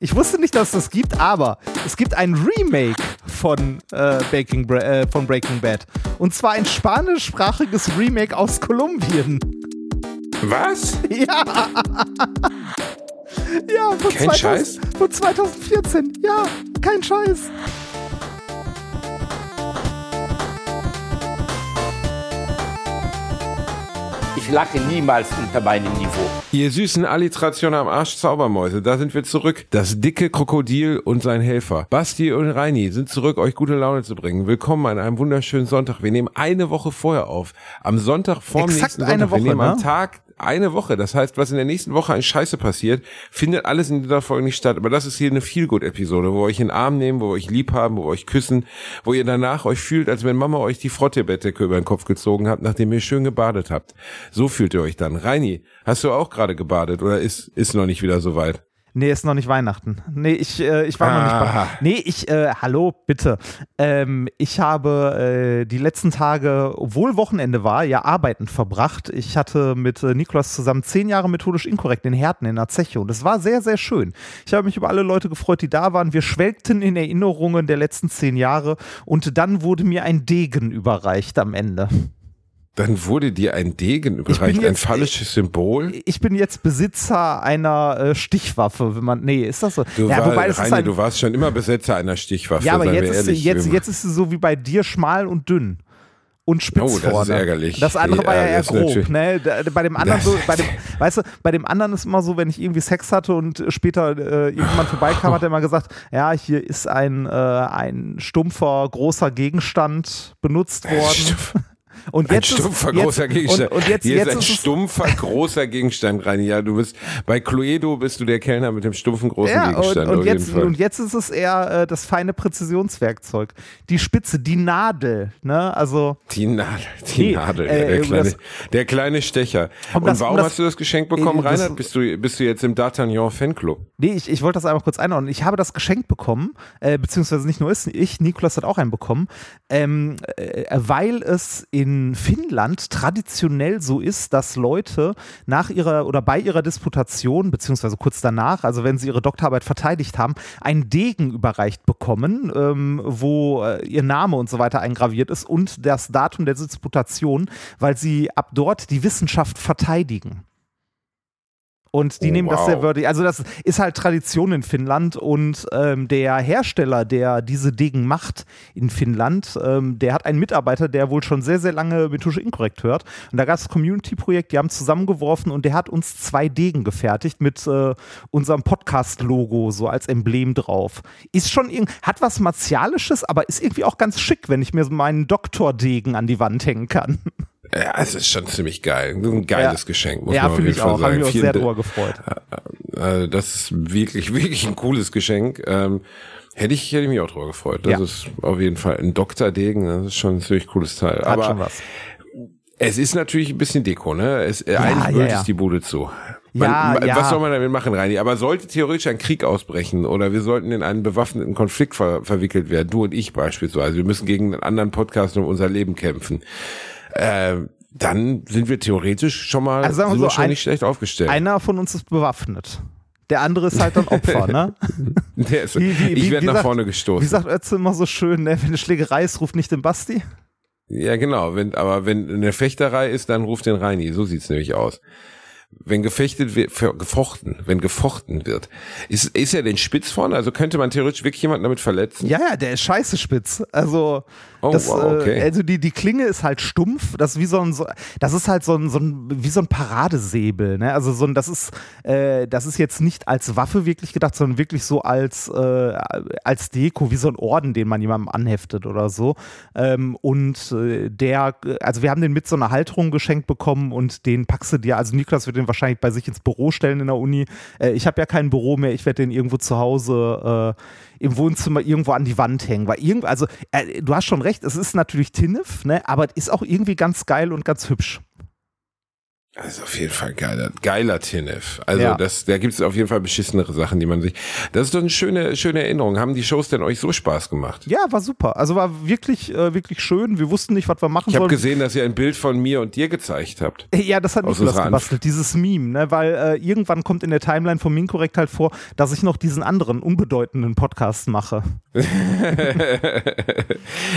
Ich wusste nicht, dass es das gibt, aber es gibt ein Remake von, äh, Baking Bre äh, von Breaking Bad. Und zwar ein spanischsprachiges Remake aus Kolumbien. Was? Ja. ja, von, Kein 2000, Scheiß? von 2014. Ja, kein Scheiß. Ich lache niemals unter meinem Niveau. Ihr süßen Alliteration am Arsch Zaubermäuse, da sind wir zurück. Das dicke Krokodil und sein Helfer. Basti und Reini sind zurück, euch gute Laune zu bringen. Willkommen an einem wunderschönen Sonntag. Wir nehmen eine Woche vorher auf. Am Sonntag vor dem Exakt nächsten eine Sonntag. Woche, wir nehmen am ne? Tag eine Woche. Das heißt, was in der nächsten Woche an Scheiße passiert, findet alles in dieser Folge nicht statt. Aber das ist hier eine Feelgood-Episode, wo wir euch in den Arm nehmen, wo wir euch lieb haben, wo wir euch küssen, wo ihr danach euch fühlt, als wenn Mama euch die Frottebettdecke über den Kopf gezogen hat, nachdem ihr schön gebadet habt. So fühlt ihr euch dann. Reini, hast du auch gerade gebadet oder ist, ist noch nicht wieder so weit? Nee, ist noch nicht Weihnachten. Nee, ich, äh, ich war noch nicht Ah. bei. Nee, ich, äh, hallo, bitte. Ähm, ich habe äh, die letzten Tage, obwohl Wochenende war, ja arbeitend verbracht. Ich hatte mit äh, Niklas zusammen zehn Jahre methodisch inkorrekt in Herten in der Zeche und es war sehr, sehr schön. Ich habe mich über alle Leute gefreut, die da waren. Wir schwelgten in Erinnerungen der letzten zehn Jahre und dann wurde mir ein Degen überreicht am Ende. Dann wurde dir ein Degen überreicht, ein jetzt- phallisches Symbol. Ich bin jetzt Besitzer einer äh, Stichwaffe, wenn man. Nee, ist das so? Du, ja, war, wobei das ist Reini, ein, du warst schon immer Besetzer einer Stichwaffe. Ja, aber jetzt ist, sie, ehrlich. jetzt, jetzt ist sie so wie bei dir schmal und dünn. Und spitz Oh, das ist vorne. ärgerlich. Das andere war ja Ja, eher ist grob, ne? Bei dem anderen so, bei dem, weißt du, bei dem anderen ist immer so, wenn ich irgendwie Sex hatte und später äh, irgendjemand vorbeikam, hat er immer gesagt, ja, hier ist ein, äh, ein stumpfer, großer Gegenstand benutzt worden. Und Ein jetzt stumpfer, ist, jetzt, großer Gegenstand. Und, und jetzt, Hier jetzt ist ein ist stumpfer, großer Gegenstand, Reini. Ja, du bist, bei Cluedo bist du der Kellner mit dem stumpfen, großen ja, und, Gegenstand. und, auf jetzt, und jetzt ist es eher äh, das feine Präzisionswerkzeug. Die Spitze, die Nadel, ne? Also, die Nadel, die Nee, Nadel, äh, der, um kleine, das- der kleine Stecher. Um und das- um warum das- hast du das Geschenk bekommen, Äh, Reinhard? Bist du, bist du jetzt im D'Artagnan Fanclub? Nee, ich, ich wollte das einmal kurz einordnen. Ich habe das Geschenk bekommen, äh, beziehungsweise nicht nur ich, Nikolas hat auch einen bekommen, ähm, äh, weil es in Finnland traditionell so ist, dass Leute nach ihrer oder bei ihrer Disputation, beziehungsweise kurz danach, also wenn sie ihre Doktorarbeit verteidigt haben, einen Degen überreicht bekommen, ähm, wo äh, ihr Name und so weiter eingraviert ist und das Datum der Disputation, weil sie ab dort die Wissenschaft verteidigen. Und die Oh, nehmen das wow. sehr wörtlich. Also das ist halt Tradition in Finnland und ähm, der Hersteller, der diese Degen macht in Finnland, ähm, der hat einen Mitarbeiter, der wohl schon sehr, sehr lange methodisch inkorrekt hört. Und da gab es ein Community-Projekt, die haben zusammengeworfen und der hat uns zwei Degen gefertigt mit äh, unserem Podcast-Logo so als Emblem drauf. Ist schon irgend, hat was Martialisches, aber ist irgendwie auch ganz schick, wenn ich mir so meinen Doktordegen an die Wand hängen kann. Ja, es ist schon ziemlich geil. Ein geiles Ja. Geschenk, muss ja, man auf finde jeden ich Fall auch. Sagen. wir uns Vielen sehr drüber gefreut. Also das ist wirklich, wirklich ein cooles Geschenk. Ähm, hätte ich, hätte ich mich auch drüber gefreut. Das Ja. ist auf jeden Fall ein Doktordegen. Das ist schon ein ziemlich cooles Teil. Hat Aber schon was. es ist natürlich ein bisschen Deko, ne? Es, äh, Ja, eigentlich ja, ja. es die Bude zu. Ja, Man, ja. Was soll man damit machen, Reini? Aber sollte theoretisch ein Krieg ausbrechen oder wir sollten in einen bewaffneten Konflikt ver verwickelt werden, du und ich beispielsweise, wir müssen gegen einen anderen Podcast um unser Leben kämpfen, äh, dann sind wir theoretisch schon mal Also sagen wir so, schon ein- nicht schlecht aufgestellt. Einer von uns ist bewaffnet. Der andere ist halt dann Opfer, ne? Ist, Wie- wie- ich wie- werde wie nach sagt- vorne Wie gestoßen. sagt Ötze immer so schön, ne? wenn eine Schlägerei ist, ruft nicht den Basti. Ja, genau. Wenn, aber wenn eine Fechterei ist, dann ruft den Reini. So sieht's nämlich aus. Wenn gefechtet wird, gefochten, wenn gefochten wird, ist, ist er denn spitz vorne? Also könnte man theoretisch wirklich jemanden damit verletzen? Ja, ja, der ist scheiße spitz. Also, Oh, das, wow, okay. äh, also die, die Klinge ist halt stumpf. Das ist wie so ein, so, das ist halt so ein, so ein, wie so ein Paradesäbel. Ne? Also so ein, das ist, äh, das ist jetzt nicht als Waffe wirklich gedacht, sondern wirklich so als, äh, als Deko, wie so ein Orden, den man jemandem anheftet oder so. Ähm, und äh, der, also wir haben den mit so einer Halterung geschenkt bekommen und den packst du dir, also Niklas wird den wahrscheinlich bei sich ins Büro stellen in der Uni. Äh, ich habe ja kein Büro mehr, ich werde den irgendwo zu Hause im Wohnzimmer irgendwo an die Wand hängen. Weil irgend, also äh, du hast schon recht, es ist natürlich Tinnef, ne, aber es ist auch irgendwie ganz geil und ganz hübsch. Das ist auf jeden Fall geiler, geiler TNF. Also Ja. das, da gibt es auf jeden Fall beschissenere Sachen, die man sich. Das ist doch eine schöne, schöne Erinnerung. Haben die Shows denn euch so Spaß gemacht? Ja, war super. Also war wirklich, äh, wirklich schön. Wir wussten nicht, was wir machen Ich habe sollen. gesehen, dass ihr ein Bild von mir und dir gezeigt habt. Ja, das hat Nikolas gebastelt, dieses Meme, ne? weil äh, irgendwann kommt in der Timeline von Minkorrekt halt vor, dass ich noch diesen anderen unbedeutenden Podcast mache.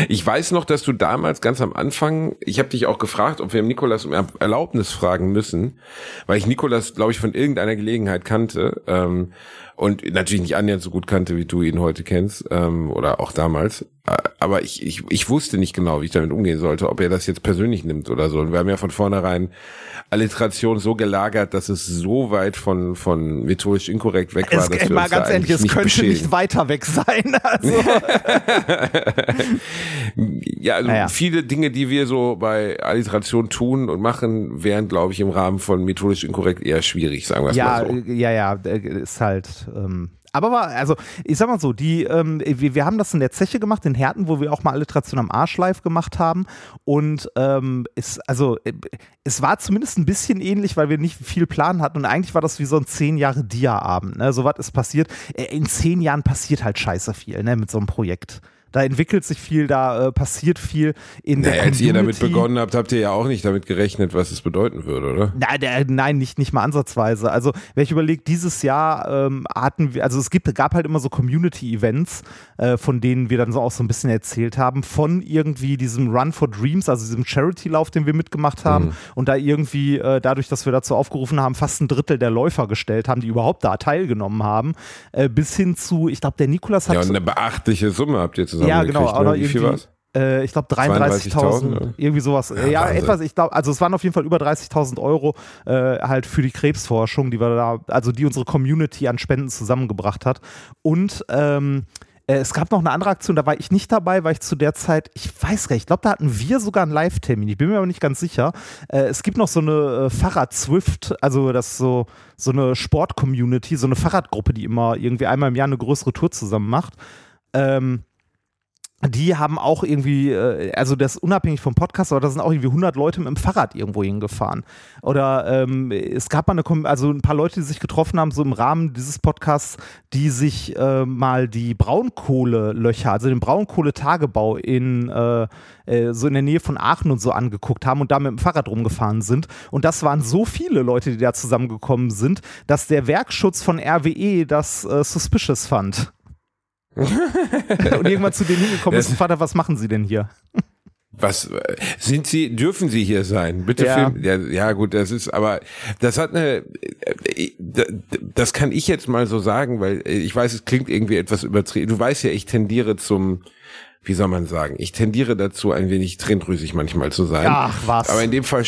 Ich weiß noch, dass du damals ganz am Anfang, ich habe dich auch gefragt, ob wir Nikolas um Er- Erlaubnis fragen müssen, weil ich Nikolas, glaube ich, von irgendeiner Gelegenheit kannte ähm, und natürlich nicht annähernd so gut kannte, wie du ihn heute kennst ähm, oder auch damals. Äh, Aber ich, ich, ich wusste nicht genau, wie ich damit umgehen sollte, ob er das jetzt persönlich nimmt oder so. Und wir haben ja von vornherein Alliteration so gelagert, dass es so weit von, von methodisch inkorrekt weg war, Es, dass wir mal uns da ganz ehrlich, eigentlich es könnte beschädigen. nicht weiter weg sein. Also, Ja, also Naja. viele Dinge, die wir so bei Alliteration tun und machen, wären, glaube ich, im Rahmen von methodisch inkorrekt eher schwierig, sagen wir es ja, mal so. äh, ja, ja, äh, ist halt. Ähm, aber war, also ich sag mal so, die, ähm, wir, wir haben das in der Zeche gemacht, in Herten, wo wir auch mal Alliteration am Arsch live gemacht haben. Und ähm, es, also, äh, es war zumindest ein bisschen ähnlich, weil wir nicht viel Plan hatten. Und eigentlich war das wie so ein zehn Jahre Dia-Abend. Ne? So was ist passiert. Äh, In zehn Jahren passiert halt scheiße viel, ne, mit so einem Projekt. Da entwickelt sich viel, da äh, passiert viel in der Naja, als ihr damit Community. begonnen habt, habt ihr ja auch nicht damit gerechnet, was es bedeuten würde, oder? Nein, der, nein, nicht, nicht mal ansatzweise. Also, wenn ich überlege, dieses Jahr ähm, hatten wir, also es gibt, gab halt immer so Community-Events, äh, von denen wir dann so auch so ein bisschen erzählt haben, von irgendwie diesem Run for Dreams, also diesem Charity-Lauf, den wir mitgemacht haben Mhm. und da irgendwie, äh, dadurch, dass wir dazu aufgerufen haben, fast ein Drittel der Läufer gestellt haben, die überhaupt da teilgenommen haben, äh, bis hin zu, ich glaube, der Nikolas hat Ja, und eine beachtliche Summe habt ihr zusammen ja, genau, gekriegt, oder ne? Irgendwie? Äh, ich glaube 32.000, 33.000, oder? irgendwie sowas. Ja, Wahnsinn. etwas, ich glaube, also es waren auf jeden Fall über 30.000 Euro äh, halt für die Krebsforschung, die wir da, also die unsere Community an Spenden zusammengebracht hat. Und ähm, äh, es gab noch eine andere Aktion, da war ich nicht dabei, weil ich zu der Zeit, ich weiß gar nicht, ich glaube, da hatten wir sogar einen Live-Termin, ich bin mir aber nicht ganz sicher. Äh, es gibt noch so eine Fahrrad-Zwift, also das so, so eine Sport-Community, so eine Fahrradgruppe, die immer irgendwie einmal im Jahr eine größere Tour zusammen macht. Ähm, die haben auch irgendwie, äh, also das unabhängig vom Podcast, aber da sind auch irgendwie 100 Leute mit dem Fahrrad irgendwo hingefahren. Oder ähm, es gab mal eine, also ein paar Leute, die sich getroffen haben, so im Rahmen dieses Podcasts, die sich äh, mal die Braunkohlelöcher, also den Braunkohletagebau in äh, äh, so in der Nähe von Aachen und so angeguckt haben und da mit dem Fahrrad rumgefahren sind. Und das waren so viele Leute, die da zusammengekommen sind, dass der Werkschutz von RWE das äh, suspicious fand. und irgendwann zu denen hingekommen ist Vater, was machen Sie denn hier? Was sind Sie? Dürfen Sie hier sein? Bitte Ja. filmen. Ja, ja, gut, das ist, aber das hat eine. äh, Das kann ich jetzt mal so sagen, weil äh, ich weiß, es klingt irgendwie etwas übertrieben. Du weißt ja, ich tendiere zum, wie soll man sagen? Ich tendiere dazu, ein wenig tränendrüsig manchmal zu sein. Ach, was. Aber in dem Fall.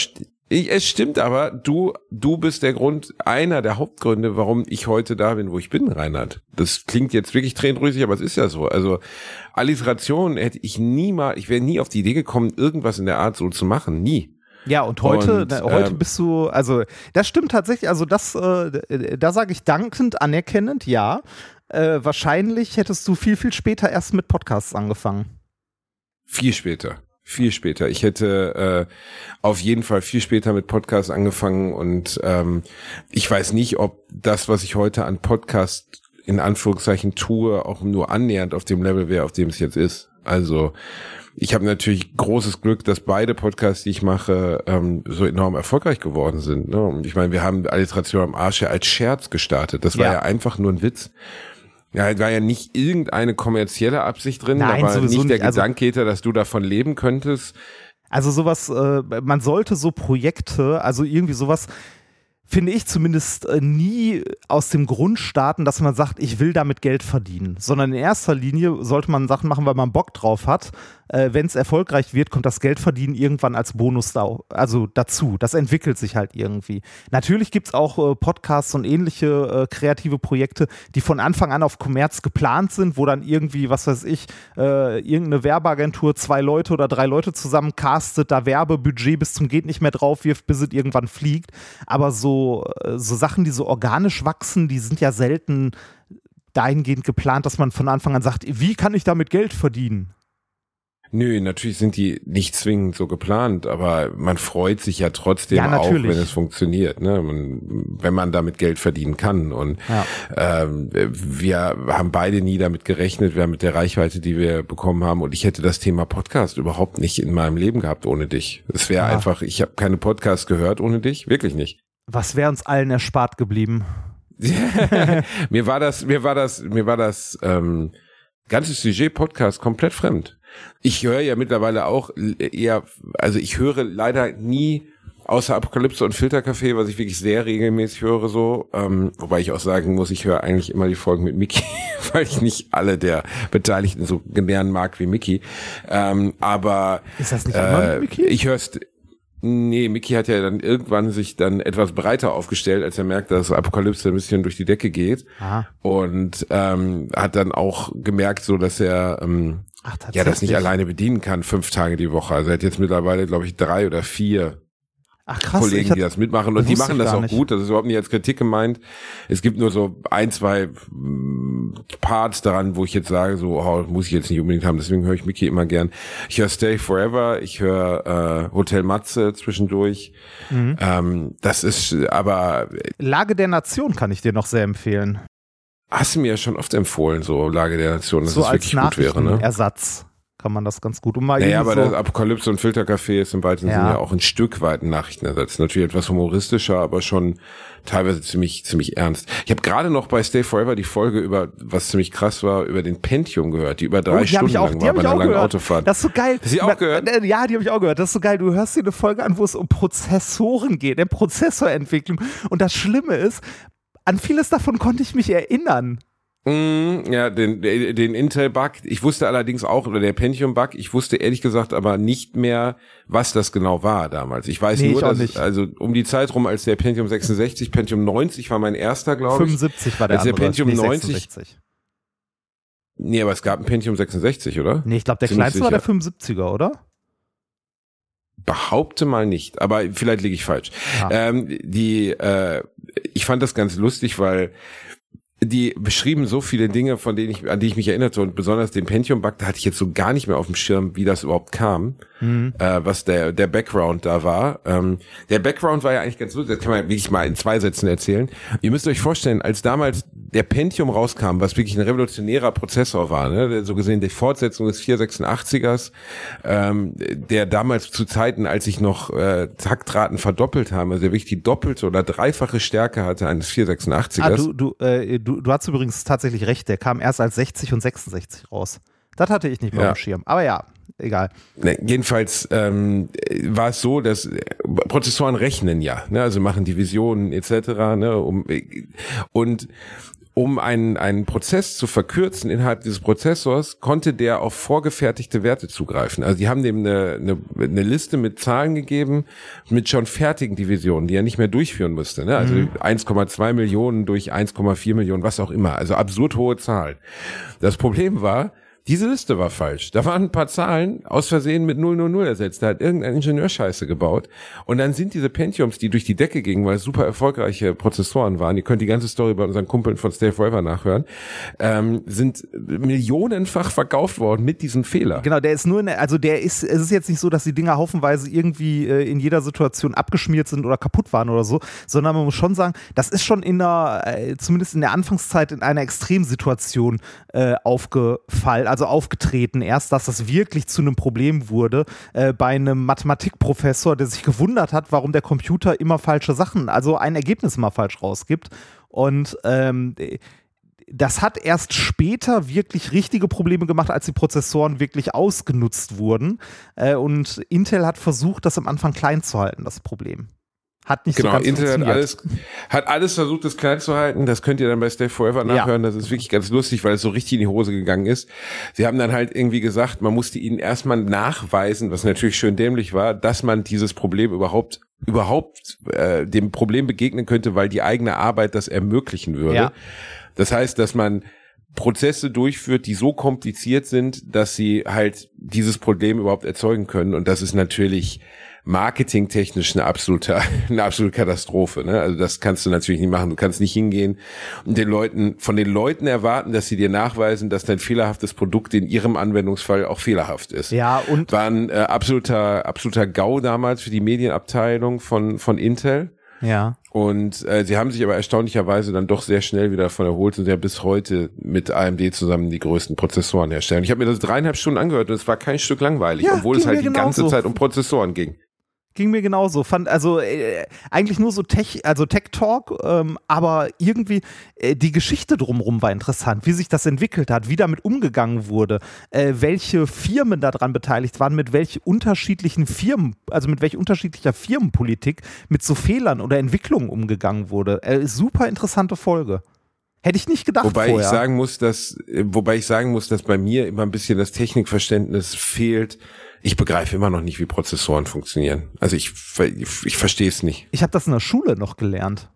Ich, es stimmt aber, du, du bist der Grund, einer der Hauptgründe, warum ich heute da bin, wo ich bin, Reinhard. Das klingt jetzt wirklich tränendrüsig, aber es ist ja so. Also, Alliteration hätte ich niemals, ich wäre nie auf die Idee gekommen, irgendwas in der Art so zu machen. Nie. Ja, und heute, Und, ne, heute ähm, bist du, also das stimmt tatsächlich, also das, äh, da sage ich dankend, anerkennend, ja. Äh, wahrscheinlich hättest du viel, viel später erst mit Podcasts angefangen. Viel später. Viel später. Ich hätte äh, auf jeden Fall viel später mit Podcasts angefangen und ähm, ich weiß nicht, ob das, was ich heute an Podcast in Anführungszeichen tue, auch nur annähernd auf dem Level wäre, auf dem es jetzt ist. Also ich habe natürlich großes Glück, dass beide Podcasts, die ich mache, ähm, so enorm erfolgreich geworden sind. Ne? Und ich meine, wir haben Alliteration am Arsch ja als Scherz gestartet. Das war Ja. ja einfach nur ein Witz. Ja, es war ja nicht irgendeine kommerzielle Absicht drin, Nein, da war sowieso nicht der. Also- Gedanke dass du davon leben könntest. Also sowas, äh, man sollte so Projekte, also irgendwie sowas, finde ich zumindest äh, nie aus dem Grund starten, dass man sagt, ich will damit Geld verdienen, sondern in erster Linie sollte man Sachen machen, weil man Bock drauf hat. Äh, Wenn es erfolgreich wird, kommt das Geldverdienen irgendwann als Bonus da, also dazu. Das entwickelt sich halt irgendwie. Natürlich gibt es auch äh, Podcasts und ähnliche äh, kreative Projekte, die von Anfang an auf Kommerz geplant sind, wo dann irgendwie, was weiß ich, äh, irgendeine Werbeagentur zwei Leute oder drei Leute zusammen castet, da Werbebudget bis zum geht nicht mehr drauf wirft, bis es irgendwann fliegt. Aber so, äh, so Sachen, die so organisch wachsen, die sind ja selten dahingehend geplant, dass man von Anfang an sagt, wie kann ich damit Geld verdienen? Nö, natürlich sind die nicht zwingend so geplant, aber man freut sich ja trotzdem Ja, auch, wenn es funktioniert, ne? Wenn man damit Geld verdienen kann. Und Ja. ähm, wir haben beide nie damit gerechnet, wir haben mit der Reichweite, die wir bekommen haben. Und ich hätte das Thema Podcast überhaupt nicht in meinem Leben gehabt ohne dich. Es wäre Ja. einfach, ich habe keine Podcasts gehört ohne dich, wirklich nicht. Was wäre uns allen erspart geblieben? mir war das, mir war das, mir war das ähm, ganze Sujet Podcast komplett fremd. Ich höre ja mittlerweile auch eher, also ich höre leider nie außer Apokalypse und Filtercafé, was ich wirklich sehr regelmäßig höre so, ähm, wobei ich auch sagen muss, ich höre eigentlich immer die Folgen mit Mickey, weil ich nicht alle der Beteiligten so gern mag wie Mickey. Ähm, aber Ist das nicht immer äh, mit Mickey? ich hör's Nee, Mickey hat ja dann irgendwann sich dann etwas breiter aufgestellt, als er merkt, dass Apokalypse ein bisschen durch die Decke geht. Aha. Und ähm, hat dann auch gemerkt, so dass er ähm, Ach, ja das nicht alleine bedienen kann, fünf Tage die Woche. Also er hat jetzt mittlerweile, glaube ich, drei oder vier Ach krass, Kollegen, hab- die das mitmachen. Und die machen das auch nicht. gut. Das ist überhaupt nicht als Kritik gemeint. Es gibt nur so ein, zwei mm, Parts daran, wo ich jetzt sage, so oh, muss ich jetzt nicht unbedingt haben. Deswegen höre ich Mickey immer gern. Ich höre Stay Forever, ich höre äh, Hotel Matze zwischendurch. Mhm. Ähm, das ist aber Lage der Nation kann ich dir noch sehr empfehlen. Hast du mir ja schon oft empfohlen, so Lage der Nation, dass so es als wirklich gut wäre. Ne? Nachrichtenersatz kann man das ganz gut. Mal Naja, aber so, das Apokalypse und Filtercafé ist im weiteren Ja. Sinne ja auch ein Stück weit ein Nachrichtenersatz. Natürlich etwas humoristischer, aber schon teilweise ziemlich, ziemlich ernst. Ich habe gerade noch bei Stay Forever die Folge über, was ziemlich krass war, über den Pentium gehört, die über drei Oh, die Stunden auch, lang war bei einer langen gehört. Autofahrt. Das ist so geil. Hast du die auch gehört? äh, Ja, die habe ich auch gehört. Das ist so geil. Du hörst dir eine Folge an, wo es um Prozessoren geht, ne? Prozessorentwicklung. Und das Schlimme ist, an vieles davon konnte ich mich erinnern. Mm, ja, den, den Intel-Bug. Ich wusste allerdings auch, oder der Pentium-Bug, ich wusste ehrlich gesagt aber nicht mehr, was das genau war damals. Ich weiß Nee, nur, ich dass, nicht. also um die Zeit rum, als der Pentium 66, Pentium 90 war mein erster, glaube ich. 75 war der Als der andere. Pentium nee, 90 66. Nee, aber es gab ein Pentium 66, oder? Nee, ich glaube, der Ziemlich kleinste war der sicher. 75er, oder? behaupte mal nicht, aber vielleicht liege ich falsch. Ja. Ähm, die, äh, ich fand das ganz lustig, weil die beschrieben so viele Dinge, von denen ich, an die ich mich erinnerte und besonders den Pentium-Bug, da hatte ich jetzt so gar nicht mehr auf dem Schirm, wie das überhaupt kam, Mhm. äh, was der, der Background da war. Ähm, der Background war ja eigentlich ganz lustig, das kann man wirklich mal in zwei Sätzen erzählen. Ihr müsst euch vorstellen, als damals der Pentium rauskam, was wirklich ein revolutionärer Prozessor war, ne? der, so gesehen die Fortsetzung des 486ers, ähm, der damals zu Zeiten, als sich noch äh, Taktraten verdoppelt haben, also der wirklich die doppelte oder dreifache Stärke hatte eines 486ers. Ah, du, du, äh, du, du hast übrigens tatsächlich recht. Der kam erst als 60 und 66 raus. Das hatte ich nicht mehr Ja. auf dem Schirm. Aber ja, egal. Ne, jedenfalls ähm, äh, war es so, dass äh, Prozessoren rechnen ja, ne, also machen Divisionen etc. Ne, um, äh, und um einen, einen Prozess zu verkürzen innerhalb dieses Prozessors, konnte der auf vorgefertigte Werte zugreifen. Also die haben dem eine, eine, eine Liste mit Zahlen gegeben, mit schon fertigen Divisionen, die er nicht mehr durchführen musste. Ne? Also 1,2 Millionen durch 1,4 Millionen, was auch immer. Also absurd hohe Zahlen. Das Problem war, diese Liste war falsch. Da waren ein paar Zahlen aus Versehen mit 000 ersetzt. Da hat irgendein Ingenieur Scheiße gebaut. Und dann sind diese Pentiums, die durch die Decke gingen, weil es super erfolgreiche Prozessoren waren, ihr könnt die ganze Story bei unseren Kumpeln von Stay Forever nachhören, ähm, sind millionenfach verkauft worden mit diesem Fehler. Genau, der ist nur, in der, also der ist, es ist jetzt nicht so, dass die Dinger haufenweise irgendwie äh, in jeder Situation abgeschmiert sind oder kaputt waren oder so, sondern man muss schon sagen, das ist schon in der, äh, zumindest in der Anfangszeit in einer Extremsituation äh, aufgefallen, also aufgetreten erst, dass das wirklich zu einem Problem wurde äh, bei einem Mathematikprofessor, der sich gewundert hat, warum der Computer immer falsche Sachen, also ein Ergebnis immer falsch rausgibt. Und ähm, das hat erst später wirklich richtige Probleme gemacht, als die Prozessoren wirklich ausgenutzt wurden. Äh, und Intel hat versucht, das am Anfang klein zu halten, das Problem. Hat nicht so Genau, ganz Intel hat funktioniert. alles, hat alles versucht, das klein zu halten. Das könnt ihr dann bei Stay Forever Ja. nachhören. Das ist wirklich ganz lustig, weil es so richtig in die Hose gegangen ist. Sie haben dann halt irgendwie gesagt, man musste ihnen erstmal nachweisen, was natürlich schön dämlich war, dass man dieses Problem überhaupt überhaupt äh, dem Problem begegnen könnte, weil die eigene Arbeit das ermöglichen würde. Ja. Das heißt, dass man Prozesse durchführt, die so kompliziert sind, dass sie halt dieses Problem überhaupt erzeugen können. Und das ist natürlich marketingtechnisch eine absolute, eine absolute Katastrophe. Ne? Also das kannst du natürlich nicht machen. Du kannst nicht hingehen und den Leuten, von den Leuten erwarten, dass sie dir nachweisen, dass dein fehlerhaftes Produkt in ihrem Anwendungsfall auch fehlerhaft ist. Ja, und war ein äh, absoluter, absoluter GAU damals für die Medienabteilung von, von Intel. Ja. Und äh, sie haben sich aber erstaunlicherweise dann doch sehr schnell wieder davon erholt und ja bis heute mit AMD zusammen die größten Prozessoren herstellen. Ich habe mir das dreieinhalb Stunden angehört und es war kein Stück langweilig, Ja, obwohl es halt die ganze genauso. Zeit um Prozessoren ging. Ging mir genauso. Fand also äh, eigentlich nur so Tech, also Tech Talk, ähm, aber irgendwie äh, die Geschichte drumherum war interessant, wie sich das entwickelt hat, wie damit umgegangen wurde, äh, welche Firmen daran beteiligt waren, mit welch unterschiedlichen Firmen, also mit welch unterschiedlicher Firmenpolitik mit so Fehlern oder Entwicklungen umgegangen wurde. Äh, super interessante Folge. Hätte ich nicht gedacht Wobei vorher. ich sagen muss, dass, äh, wobei ich sagen muss, dass bei mir immer ein bisschen das Technikverständnis fehlt. Ich begreife immer noch nicht, wie Prozessoren funktionieren. Also ich, ich, ich verstehe es nicht. ich habe das in der Schule noch gelernt.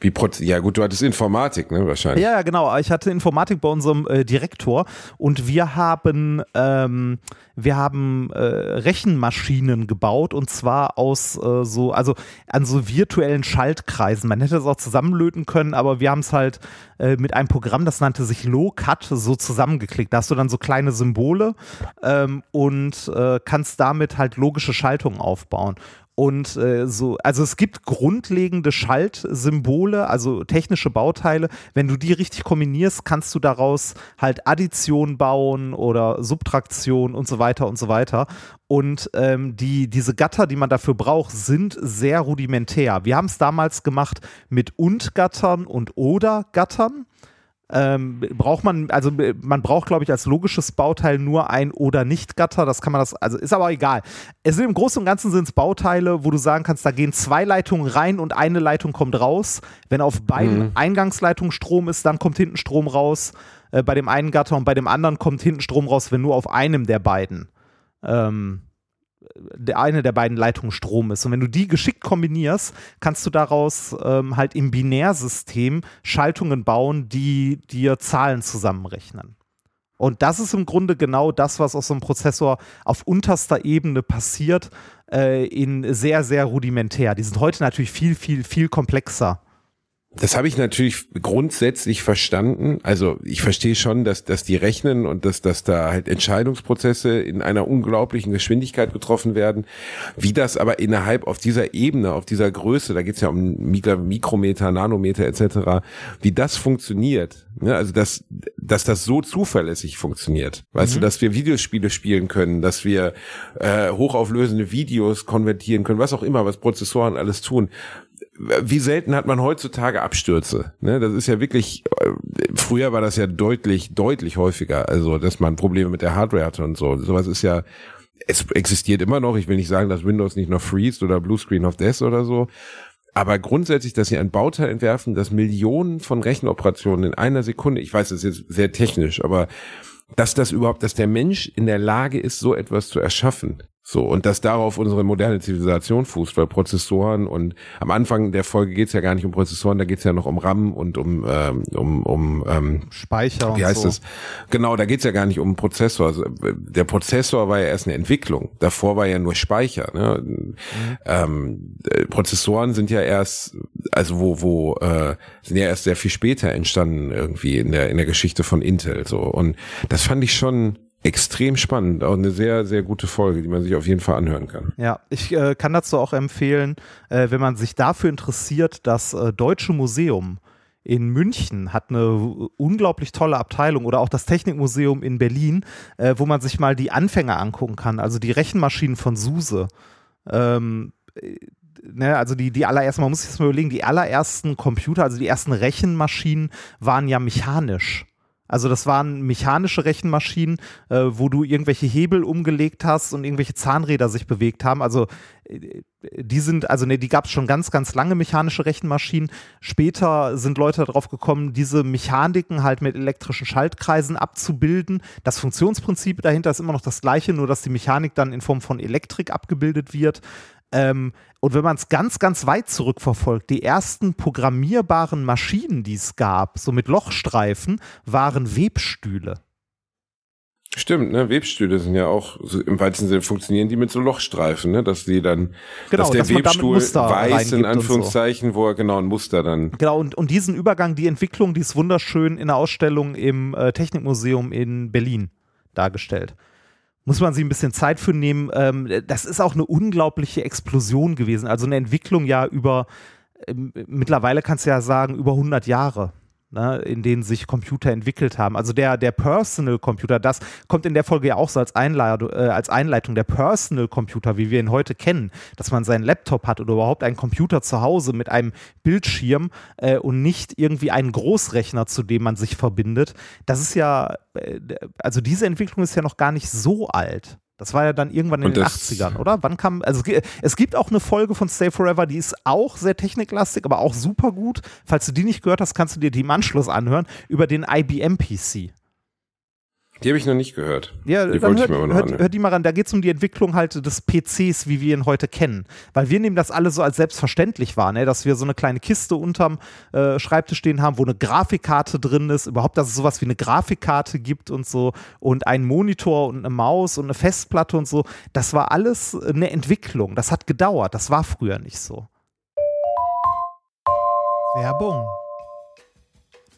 Wie Proz ja gut, du hattest Informatik, ne, wahrscheinlich. Ja, genau. Ich hatte Informatik bei unserem äh, Direktor und wir haben, ähm, wir haben äh, Rechenmaschinen gebaut und zwar aus äh, so, also an so virtuellen Schaltkreisen. Man hätte es auch zusammenlöten können, aber wir haben es halt äh, mit einem Programm, das nannte sich Low-Cut, so zusammengeklickt. Da hast du dann so kleine Symbole ähm, und äh, kannst damit halt logische Schaltungen aufbauen. Und äh, so, also es gibt grundlegende Schaltsymbole, also technische Bauteile. Wenn du die richtig kombinierst, kannst du daraus halt Addition bauen oder Subtraktion und so weiter und so weiter. Und ähm, die, diese Gatter, die man dafür braucht, sind sehr rudimentär. Wir haben es damals gemacht mit Und-Gattern und Oder-Gattern ähm, braucht man, also äh, man braucht, glaube ich, als logisches Bauteil nur ein oder nicht Gatter. Das kann man das, also ist aber egal. Es sind im Großen und Ganzen sind es Bauteile, wo du sagen kannst, da gehen zwei Leitungen rein und eine Leitung kommt raus. Wenn auf beiden Eingangsleitungen Strom ist, dann kommt hinten Strom raus äh, bei dem einen Gatter und bei dem anderen kommt hinten Strom raus, wenn nur auf einem der beiden ähm, der eine der beiden Leitungen Strom ist. Und wenn du die geschickt kombinierst, kannst du daraus ähm, halt im Binärsystem Schaltungen bauen, die dir Zahlen zusammenrechnen. Und das ist im Grunde genau das, was aus so einem Prozessor auf unterster Ebene passiert, äh, in sehr, sehr rudimentär. Die sind heute natürlich viel, viel, viel komplexer. Das habe ich natürlich grundsätzlich verstanden. Also ich verstehe schon, dass, dass die rechnen und dass, dass da halt Entscheidungsprozesse in einer unglaublichen Geschwindigkeit getroffen werden. Wie das aber innerhalb auf dieser Ebene, auf dieser Größe, da geht's ja um Mikro- Mikrometer, Nanometer etc., wie das funktioniert. Ne? Also dass, dass das so zuverlässig funktioniert. Weißt du, dass wir Videospiele spielen können, dass wir äh, hochauflösende Videos konvertieren können, was auch immer, was Prozessoren alles tun wie selten hat man heutzutage Abstürze? Ne, das ist ja wirklich, äh, früher war das ja deutlich, deutlich häufiger, also dass man Probleme mit der Hardware hatte und so. Sowas ist ja, es existiert immer noch. Ich will nicht sagen, dass Windows nicht noch freest oder Blue Screen of Death oder so. Aber grundsätzlich, dass sie ein Bauteil entwerfen, das Millionen von Rechenoperationen in einer Sekunde, ich weiß, das ist jetzt sehr technisch, aber dass das überhaupt, dass der Mensch in der Lage ist, so etwas zu erschaffen. So, und dass darauf unsere moderne Zivilisation fußt, weil Prozessoren und am Anfang der Folge geht's ja gar nicht um Prozessoren, da geht's ja noch um RAM und um, ähm, um, um ähm, Speicher wie heißt so. das? Genau, da geht's ja gar nicht um Prozessor. Also, der Prozessor war ja erst eine Entwicklung. Davor war ja nur Speicher. Ne? Mhm. Ähm, äh, Prozessoren sind ja erst, also wo, wo, äh, sind ja erst sehr viel später entstanden irgendwie in der in der Geschichte von Intel. So und das fand ich schon extrem spannend. Auch eine sehr sehr gute Folge, die man sich auf jeden Fall anhören kann. Ja, ich äh, kann dazu auch empfehlen, äh, wenn man sich dafür interessiert, das äh, Deutsche Museum in München hat eine unglaublich tolle Abteilung oder auch das Technikmuseum in Berlin, äh, wo man sich mal die Anfänger angucken kann, also die Rechenmaschinen von SUSE. Ähm, äh, ne, also die, die allerersten, man muss sich das mal überlegen, die allerersten Computer, also die ersten Rechenmaschinen waren ja mechanisch. Also das waren mechanische Rechenmaschinen, äh, wo du irgendwelche Hebel umgelegt hast und irgendwelche Zahnräder sich bewegt haben. Also äh, die sind, also ne, die gab es schon ganz, ganz lange mechanische Rechenmaschinen. Später sind Leute darauf gekommen, diese Mechaniken halt mit elektrischen Schaltkreisen abzubilden. Das Funktionsprinzip dahinter ist immer noch das gleiche, nur dass die Mechanik dann in Form von Elektrik abgebildet wird. Ähm, und wenn man es ganz, ganz weit zurückverfolgt, die ersten programmierbaren Maschinen, die es gab, so mit Lochstreifen, waren Webstühle. Stimmt, ne? Webstühle sind ja auch so, im weitesten Sinne funktionieren die mit so Lochstreifen, ne? Dass die dann, Genau, dass der dass Webstuhl weiß in Anführungszeichen, wo er genau ein Muster dann. Genau, und, und diesen Übergang, die Entwicklung, die ist wunderschön in der Ausstellung im äh, Technikmuseum in Berlin dargestellt. Muss man sich ein bisschen Zeit für nehmen. Ähm, das ist auch eine unglaubliche Explosion gewesen. Also eine Entwicklung ja über, ähm, mittlerweile kannst du ja sagen, über 100 Jahre. Ne, in denen sich Computer entwickelt haben. Also der, der Personal Computer, das kommt in der Folge ja auch so als, Einleitung, äh, als Einleitung. Der Personal Computer, wie wir ihn heute kennen, dass man seinen Laptop hat oder überhaupt einen Computer zu Hause mit einem Bildschirm äh, und nicht irgendwie einen Großrechner, zu dem man sich verbindet. Das ist ja, äh, also diese Entwicklung ist ja noch gar nicht so alt. Das war ja dann irgendwann in den das- 80ern, oder? Wann kam, also es gibt auch eine Folge von Stay Forever, die ist auch sehr techniklastig, aber auch super gut. Falls du die nicht gehört hast, kannst du dir die im Anschluss anhören, über den IBM PC. Die habe ich noch nicht gehört. Ja, die dann wollte hört, ich mir aber noch hört, anhören. hört die mal ran. Da geht es um die Entwicklung halt des PCs, wie wir ihn heute kennen. Weil wir nehmen das alle so als selbstverständlich wahr, ne? dass wir so eine kleine Kiste unterm äh, Schreibtisch stehen haben, wo eine Grafikkarte drin ist. Überhaupt, dass es sowas wie eine Grafikkarte gibt und so. Und einen Monitor und eine Maus und eine Festplatte und so. Das war alles eine Entwicklung. Das hat gedauert. Das war früher nicht so. Werbung.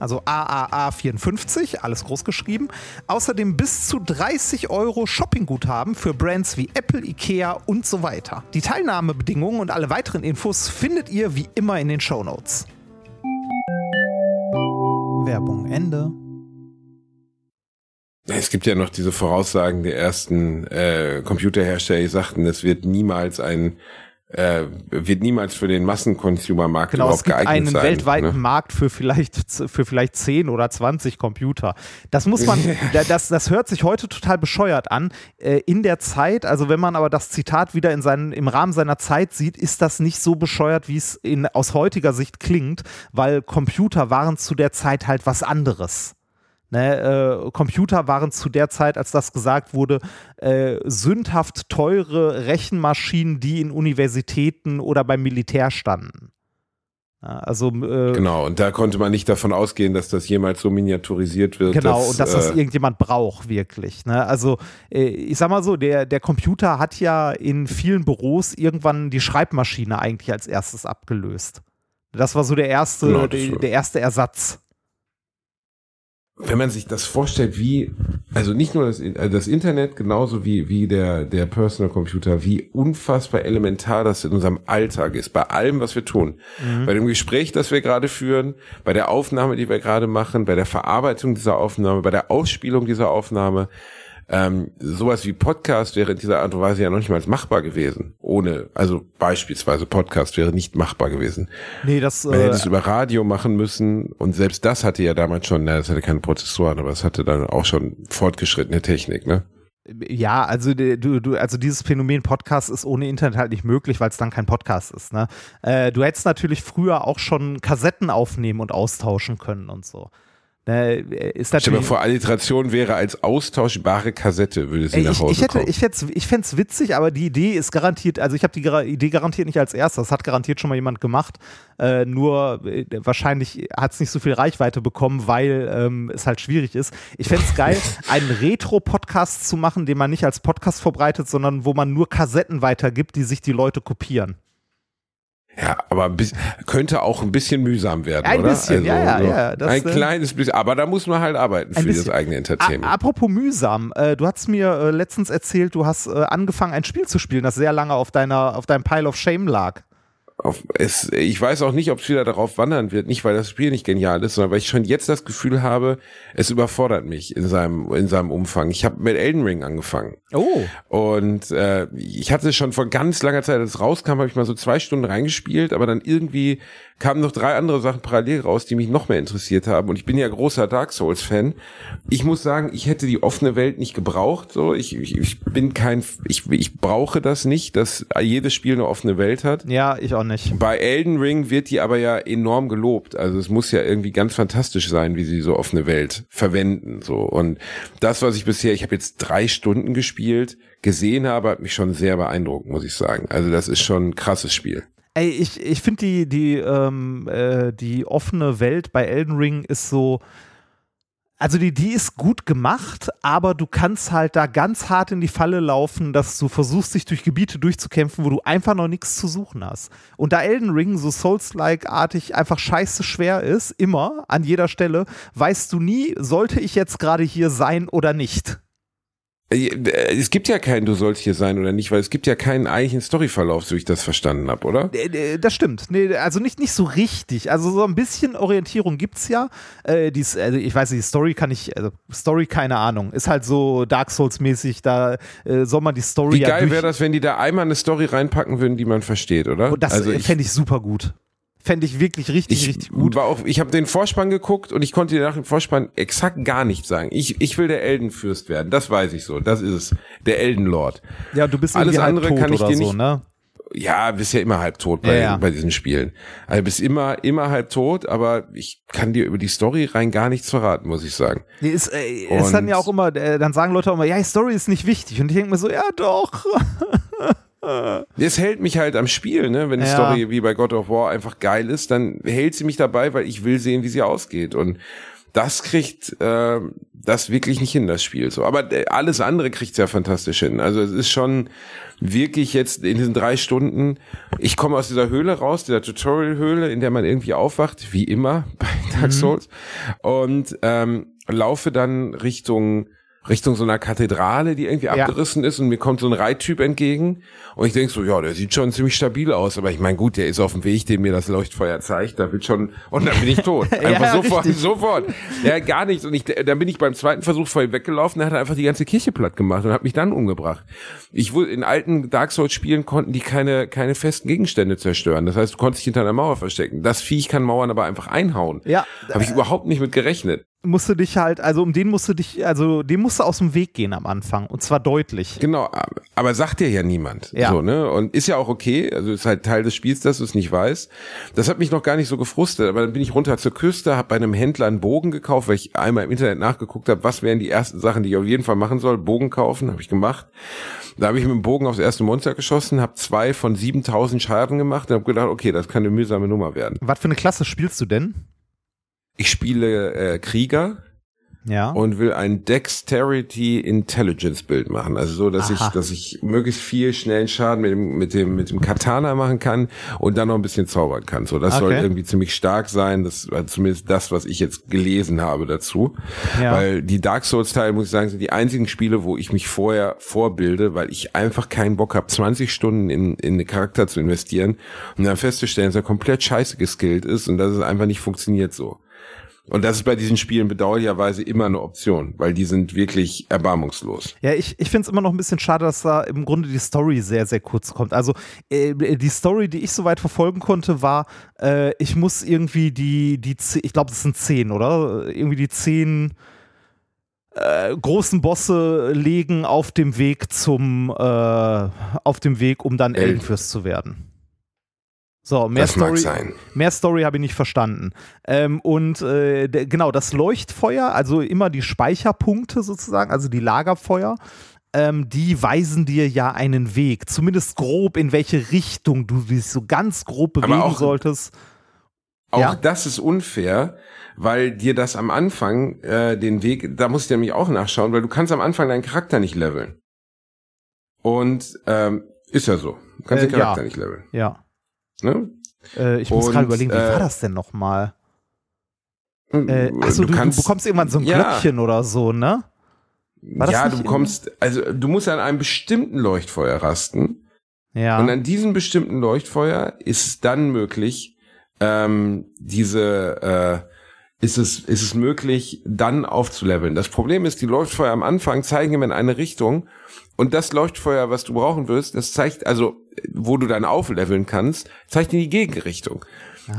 also AAA54, alles groß geschrieben, außerdem bis zu 30 Euro Shoppingguthaben für Brands wie Apple, Ikea und so weiter. Die Teilnahmebedingungen und alle weiteren Infos findet ihr wie immer in den Shownotes. Werbung Ende. Es gibt ja noch diese Voraussagen der ersten äh, Computerhersteller, die sagten, es wird niemals ein äh, wird niemals für den Massenconsumer-Markt Genau, es überhaupt gibt geeignet einen sein. weltweiten ne? Markt für vielleicht, für vielleicht 10 oder 20 Computer. Das muss man, da- das, das hört sich heute total bescheuert an. Äh, In der Zeit, also wenn man aber das Zitat wieder in seinen, im Rahmen seiner Zeit sieht, ist das nicht so bescheuert, wie es in, aus heutiger Sicht klingt, weil Computer waren zu der Zeit halt was anderes. Ne, äh, Computer waren zu der Zeit, als das gesagt wurde, äh, sündhaft teure Rechenmaschinen, die in Universitäten oder beim Militär standen. Also äh, Genau, und da konnte man nicht davon ausgehen, dass das jemals so miniaturisiert wird. Genau, dass, und dass das äh, irgendjemand braucht, wirklich. Ne? Also, äh, ich sag mal so, der, der Computer hat ja in vielen Büros irgendwann die Schreibmaschine eigentlich als erstes abgelöst. Das war so der erste, Genau, das der, der erste Ersatz. Wenn man sich das vorstellt, wie, also nicht nur das, also das Internet, genauso wie, wie der, der Personal Computer, wie unfassbar elementar das in unserem Alltag ist, bei allem, was wir tun. Bei dem Gespräch, das wir gerade führen, bei der Aufnahme, die wir gerade machen, bei der Verarbeitung dieser Aufnahme, bei der Ausspielung dieser Aufnahme. Ähm, sowas wie Podcast wäre in dieser Art und Weise ja noch nicht mal machbar gewesen. Ohne, also beispielsweise Podcast wäre nicht machbar gewesen. Nee, das, Man hätte äh, es über Radio machen müssen und selbst das hatte ja damals schon, na, das hatte keine Prozessoren, aber es hatte dann auch schon fortgeschrittene Technik, ne? ja, also de- du, du, also dieses Phänomen Podcast ist ohne Internet halt nicht möglich, weil es dann kein Podcast ist. Ne? Äh, du hättest natürlich früher auch schon Kassetten aufnehmen und austauschen können und so. Ne, ist Stell dir vor, Alliteration wäre als austauschbare Kassette, würde sie Ey, nach ich, Hause ich, hätte, kommen. ich, ich fände es witzig, aber die Idee ist garantiert, also ich habe die Gra- Idee garantiert nicht als erstes, das hat garantiert schon mal jemand gemacht, äh, nur äh, wahrscheinlich hat es nicht so viel Reichweite bekommen, weil ähm, es halt schwierig ist. Ich fände es geil, einen Retro-Podcast zu machen, den man nicht als Podcast verbreitet, sondern wo man nur Kassetten weitergibt, die sich die Leute kopieren. Ja, aber bisschen, könnte auch ein bisschen mühsam werden, Ein oder? bisschen, ja, ja, ja, das, ein äh, kleines bisschen, aber da muss man halt arbeiten für ein das bisschen. eigene A Entertainment. apropos mühsam, äh, du hast mir äh, letztens erzählt, du hast äh, angefangen, ein Spiel zu spielen, das sehr lange auf deiner, auf deinem Pile of Shame lag. Auf, es, ich weiß auch nicht, ob es wieder darauf wandern wird. Nicht, weil das Spiel nicht genial ist, sondern weil ich schon jetzt das Gefühl habe, es überfordert mich in seinem, in seinem Umfang. Ich habe mit Elden Ring angefangen. Oh. Und äh, ich hatte schon vor ganz langer Zeit, als es rauskam, habe ich mal so zwei Stunden reingespielt, aber dann irgendwie kamen noch drei andere Sachen parallel raus, die mich noch mehr interessiert haben. Und ich bin ja großer Dark Souls-Fan. Ich muss sagen, ich hätte die offene Welt nicht gebraucht. So, ich, ich, ich bin kein, ich, ich brauche das nicht, dass jedes Spiel eine offene Welt hat. Ja, ich auch nicht. Bei Elden Ring wird die aber ja enorm gelobt. Also es muss ja irgendwie ganz fantastisch sein, wie sie so offene Welt verwenden. So und das, was ich bisher, ich habe jetzt drei Stunden gespielt, gesehen habe, hat mich schon sehr beeindruckt, muss ich sagen. Also das ist schon ein krasses Spiel. Ey, ich, ich finde die, die, ähm, äh, die offene Welt bei Elden Ring ist so. Also die, die ist gut gemacht, aber du kannst halt da ganz hart in die Falle laufen, dass du versuchst, dich durch Gebiete durchzukämpfen, wo du einfach noch nichts zu suchen hast. Und da Elden Ring so Souls-like-artig einfach scheiße schwer ist, immer, an jeder Stelle, weißt du nie, sollte ich jetzt gerade hier sein oder nicht. Äh, Es gibt ja keinen, du sollst hier sein oder nicht, weil es gibt ja keinen eigentlichen Storyverlauf, so wie ich das verstanden habe, oder? Äh, äh, Das stimmt. Nee, also nicht, nicht so richtig. Also so ein bisschen Orientierung gibt's ja. Äh, dies, also ich weiß nicht, die Story kann ich, also Story, keine Ahnung. Ist halt so Dark Souls-mäßig, da äh, soll man die Story Wie ja geil durch- wäre das, wenn die da einmal eine Story reinpacken würden, die man versteht, oder? Und das also ich, fände ich super gut. Fände ich wirklich richtig, ich richtig gut. War auch, ich habe den Vorspann geguckt und ich konnte dir nach dem Vorspann exakt gar nichts sagen. Ich, ich will der Eldenfürst werden, das weiß ich so. Das ist es. Der Eldenlord. Ja, du bist alles andere halb tot kann ich oder dir so, nicht- ne? Ja, bist ja immer halb tot bei, Ja, ja. bei diesen Spielen. Also bist immer, immer halb tot, aber ich kann dir über die Story rein gar nichts verraten, muss ich sagen. Nee, ist, äh, ist dann ja auch immer, äh, dann sagen Leute auch immer, ja, die Story ist nicht wichtig. Und ich denke mir so, ja doch. Es hält mich halt am Spiel, ne? Wenn die Ja. Story wie bei God of War einfach geil ist, dann hält sie mich dabei, weil ich will sehen, wie sie ausgeht. Und das kriegt äh, das wirklich nicht hin, das Spiel. So, aber äh, alles andere kriegt's ja fantastisch hin. Also es ist schon wirklich jetzt in diesen drei Stunden. Ich komme aus dieser Höhle raus, dieser Tutorial-Höhle, in der man irgendwie aufwacht, wie immer bei Dark Souls, und ähm, laufe dann Richtung Richtung so einer Kathedrale, die irgendwie Ja. abgerissen ist und mir kommt so ein Reittyp entgegen und ich denk so, ja, der sieht schon ziemlich stabil aus, aber ich meine, gut, der ist auf dem Weg, den mir das Leuchtfeuer zeigt, da wird schon und dann bin ich tot. Einfach Ja, sofort, richtig. sofort. Ja, gar nichts und ich dann bin ich beim zweiten Versuch vor ihm weggelaufen, er hat einfach die ganze Kirche platt gemacht und hat mich dann umgebracht. Ich wurde in alten Dark Souls Spielen konnten die keine keine festen Gegenstände zerstören. Das heißt, du konntest dich hinter einer Mauer verstecken. Das Viech kann Mauern aber einfach einhauen. Ja. Habe ich überhaupt nicht mit gerechnet. Musst du dich halt, also um den musst du dich, also dem musst du aus dem Weg gehen am Anfang. Und zwar deutlich. Genau, aber sagt dir ja niemand. Ja. So, ne? Und ist ja auch okay, also ist halt Teil des Spiels, dass du es nicht weißt. Das hat mich noch gar nicht so gefrustet, aber dann bin ich runter zur Küste, habe bei einem Händler einen Bogen gekauft, weil ich einmal im Internet nachgeguckt habe, was wären die ersten Sachen, die ich auf jeden Fall machen soll. Bogen kaufen, habe ich gemacht. Da habe ich mit dem Bogen aufs erste Monster geschossen, habe zwei von 7000 Schaden gemacht und habe gedacht, okay, das kann eine mühsame Nummer werden. Was für eine Klasse spielst du denn? Ich spiele äh, Krieger, Ja. und will ein Dexterity Intelligence Bild machen. Also so, dass ich, Aha. dass ich möglichst viel schnellen Schaden mit dem, mit dem, mit dem Katana machen kann und dann noch ein bisschen zaubern kann. So, das soll Okay. irgendwie ziemlich stark sein. Das war zumindest das, was ich jetzt gelesen habe dazu. Ja. Weil die Dark Souls Teile, muss ich sagen, sind die einzigen Spiele, wo ich mich vorher vorbilde, weil ich einfach keinen Bock habe, 20 Stunden in, in einen Charakter zu investieren und dann festzustellen, dass er komplett scheiße geskillt ist und dass es einfach nicht funktioniert so. Und das ist bei diesen Spielen bedauerlicherweise immer eine Option, weil die sind wirklich erbarmungslos. Ja, ich, ich finde es immer noch ein bisschen schade, dass da im Grunde die Story sehr, sehr kurz kommt. Also äh, die Story, die ich soweit verfolgen konnte, war, äh, ich muss irgendwie die, die ich glaube, das sind zehn, oder? Irgendwie die zehn äh, großen Bosse legen auf dem Weg zum, äh, auf dem Weg, um dann Elden. Eldenfürst zu werden. So, mehr Das mag Story, sein. mehr Story habe ich nicht verstanden. Ähm, und äh, der- genau, das Leuchtfeuer, also immer die Speicherpunkte sozusagen, also die Lagerfeuer, ähm, die weisen dir ja einen Weg, zumindest grob, in welche Richtung du dich so ganz grob bewegen auch- solltest. Auch Ja. das ist unfair, weil dir das am Anfang äh, den Weg, da musst du nämlich auch nachschauen, weil du kannst am Anfang deinen Charakter nicht leveln. Und ähm, ist ja so. Du kannst Äh, den Charakter ja. nicht leveln. Ja. Ne? Äh, ich muss gerade überlegen, wie äh, war das denn nochmal? Äh, achso, du, du, kannst- bekommst irgendwann so ein Ja. Glöckchen oder so, ne? Ja, du bekommst, also du musst an einem bestimmten Leuchtfeuer rasten. Ja. Und an diesem bestimmten Leuchtfeuer ist es dann möglich, ähm, diese, äh, ist es, ist es möglich, dann aufzuleveln. Das Problem ist, die Leuchtfeuer am Anfang zeigen immer in eine Richtung. Und das Leuchtfeuer, was du brauchen wirst, das zeigt, also, wo du dann aufleveln kannst, zeigt in die Gegenrichtung.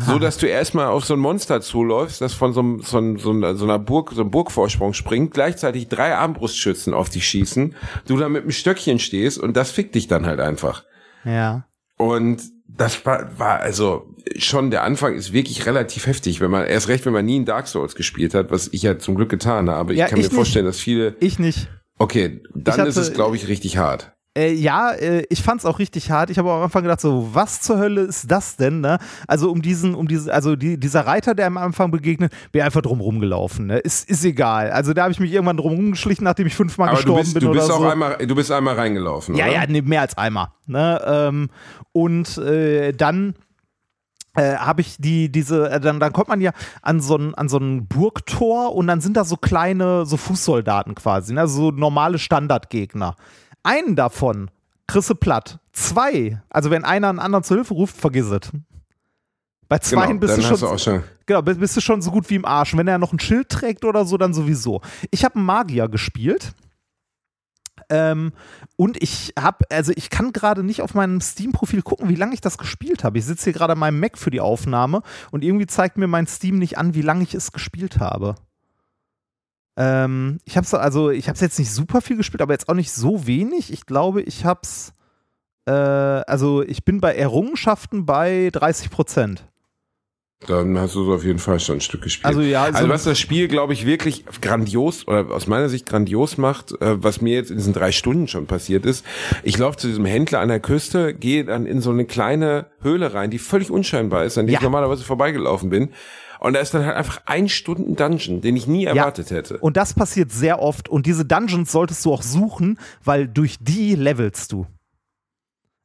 So dass du erstmal auf so ein Monster zuläufst, das von so, einem, so, einem, so, einer, Burg, so einem Burgvorsprung springt, gleichzeitig drei Armbrustschützen auf dich schießen, du da mit einem Stöckchen stehst und das fickt dich dann halt einfach. ja. Und das war, war also schon der Anfang ist wirklich relativ heftig, wenn man erst recht, wenn man nie in Dark Souls gespielt hat, was ich ja zum Glück getan habe. Ja, ich kann ich mir nicht. vorstellen, dass viele. Ich nicht. Okay, dann hatte- ist es, glaube ich, richtig hart. Äh, ja, äh, ich fand's auch richtig hart. Ich habe am Anfang gedacht, so, was zur Hölle ist das denn, ne? Also um diesen, um diese, also die, dieser Reiter, der am Anfang begegnet, wäre einfach drum rumgelaufen, ne? Ist, ist egal. Also da habe ich mich irgendwann drum rumgeschlichen, nachdem ich fünfmal Aber du gestorben bist, bin du bist oder auch so. einmal, du bist einmal reingelaufen. ja, oder? ja, nee, mehr als einmal. Ne? Ähm, und äh, dann äh, habe ich die, diese, äh, dann, dann kommt man ja an so ein, an so ein Burgtor und dann sind da so kleine, so Fußsoldaten quasi, ne? so normale Standardgegner. Einen davon kriegst du platt. Zwei, also wenn einer einen anderen zur Hilfe ruft, vergiss es. Bei zwei genau, bist du schon, du schon. genau, bist bist du schon so gut wie im Arsch. Und wenn er noch ein Schild trägt oder so, dann sowieso. Ich habe einen Magier gespielt. Ähm, und ich habe, also ich kann gerade nicht auf meinem Steam-Profil gucken, wie lange ich das gespielt habe. Ich sitze hier gerade an meinem Mac für die Aufnahme und irgendwie zeigt mir mein Steam nicht an, wie lange ich es gespielt habe. Ähm, ich habe also, ich habe es jetzt nicht super viel gespielt, aber jetzt auch nicht so wenig. Ich glaube, ich habe es, äh, also ich bin bei Errungenschaften bei 30 Prozent. Dann hast du so auf jeden Fall schon ein Stück gespielt. Also ja, so Also was das Spiel, glaube ich, wirklich grandios oder aus meiner Sicht grandios macht, äh, was mir jetzt in diesen drei Stunden schon passiert ist, ich laufe zu diesem Händler an der Küste, gehe dann in so eine kleine Höhle rein, die völlig unscheinbar ist, an die Ja. ich normalerweise vorbeigelaufen bin. Und da ist dann halt einfach ein Stunden Dungeon, den ich nie erwartet hätte. Und das passiert sehr oft. Und diese Dungeons solltest du auch suchen, weil durch die levelst du.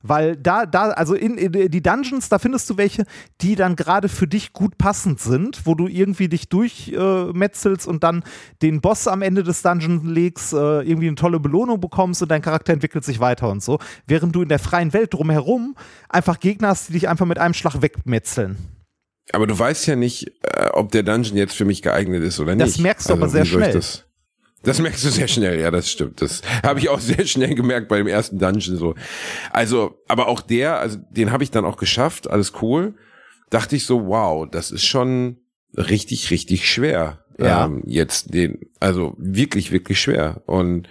Weil da, da, also in, in die Dungeons, da findest du welche, die dann gerade für dich gut passend sind, wo du irgendwie dich durchmetzelst äh, und dann den Boss am Ende des Dungeons legst, äh, irgendwie eine tolle Belohnung bekommst und dein Charakter entwickelt sich weiter und so. Während du in der freien Welt drumherum einfach Gegner hast, die dich einfach mit einem Schlag wegmetzeln. Aber du weißt ja nicht, äh, ob der Dungeon jetzt für mich geeignet ist oder nicht. Also Das merkst du aber sehr schnell. Das, merkst du sehr schnell, ja, das stimmt. Das habe ich auch sehr schnell gemerkt bei dem ersten Dungeon so. Also, aber auch der, also den habe ich dann auch geschafft, alles cool. Dachte ich so, wow, das ist schon richtig, richtig schwer. Ja. Ähm, jetzt den, also wirklich, wirklich schwer. Und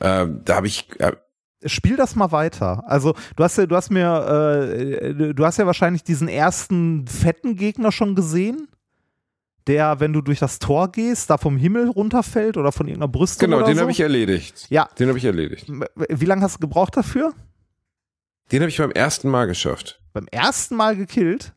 ähm, da habe ich, äh, Spiel das mal weiter. Also, du hast ja, du hast mir, äh, du hast ja wahrscheinlich diesen ersten fetten Gegner schon gesehen, der, wenn du durch das Tor gehst, da vom Himmel runterfällt oder von irgendeiner Brüstung genau, den so. habe ich erledigt. Ja. Den habe ich erledigt. Wie lange hast du gebraucht dafür? Den habe ich beim ersten Mal geschafft. Beim ersten Mal gekillt?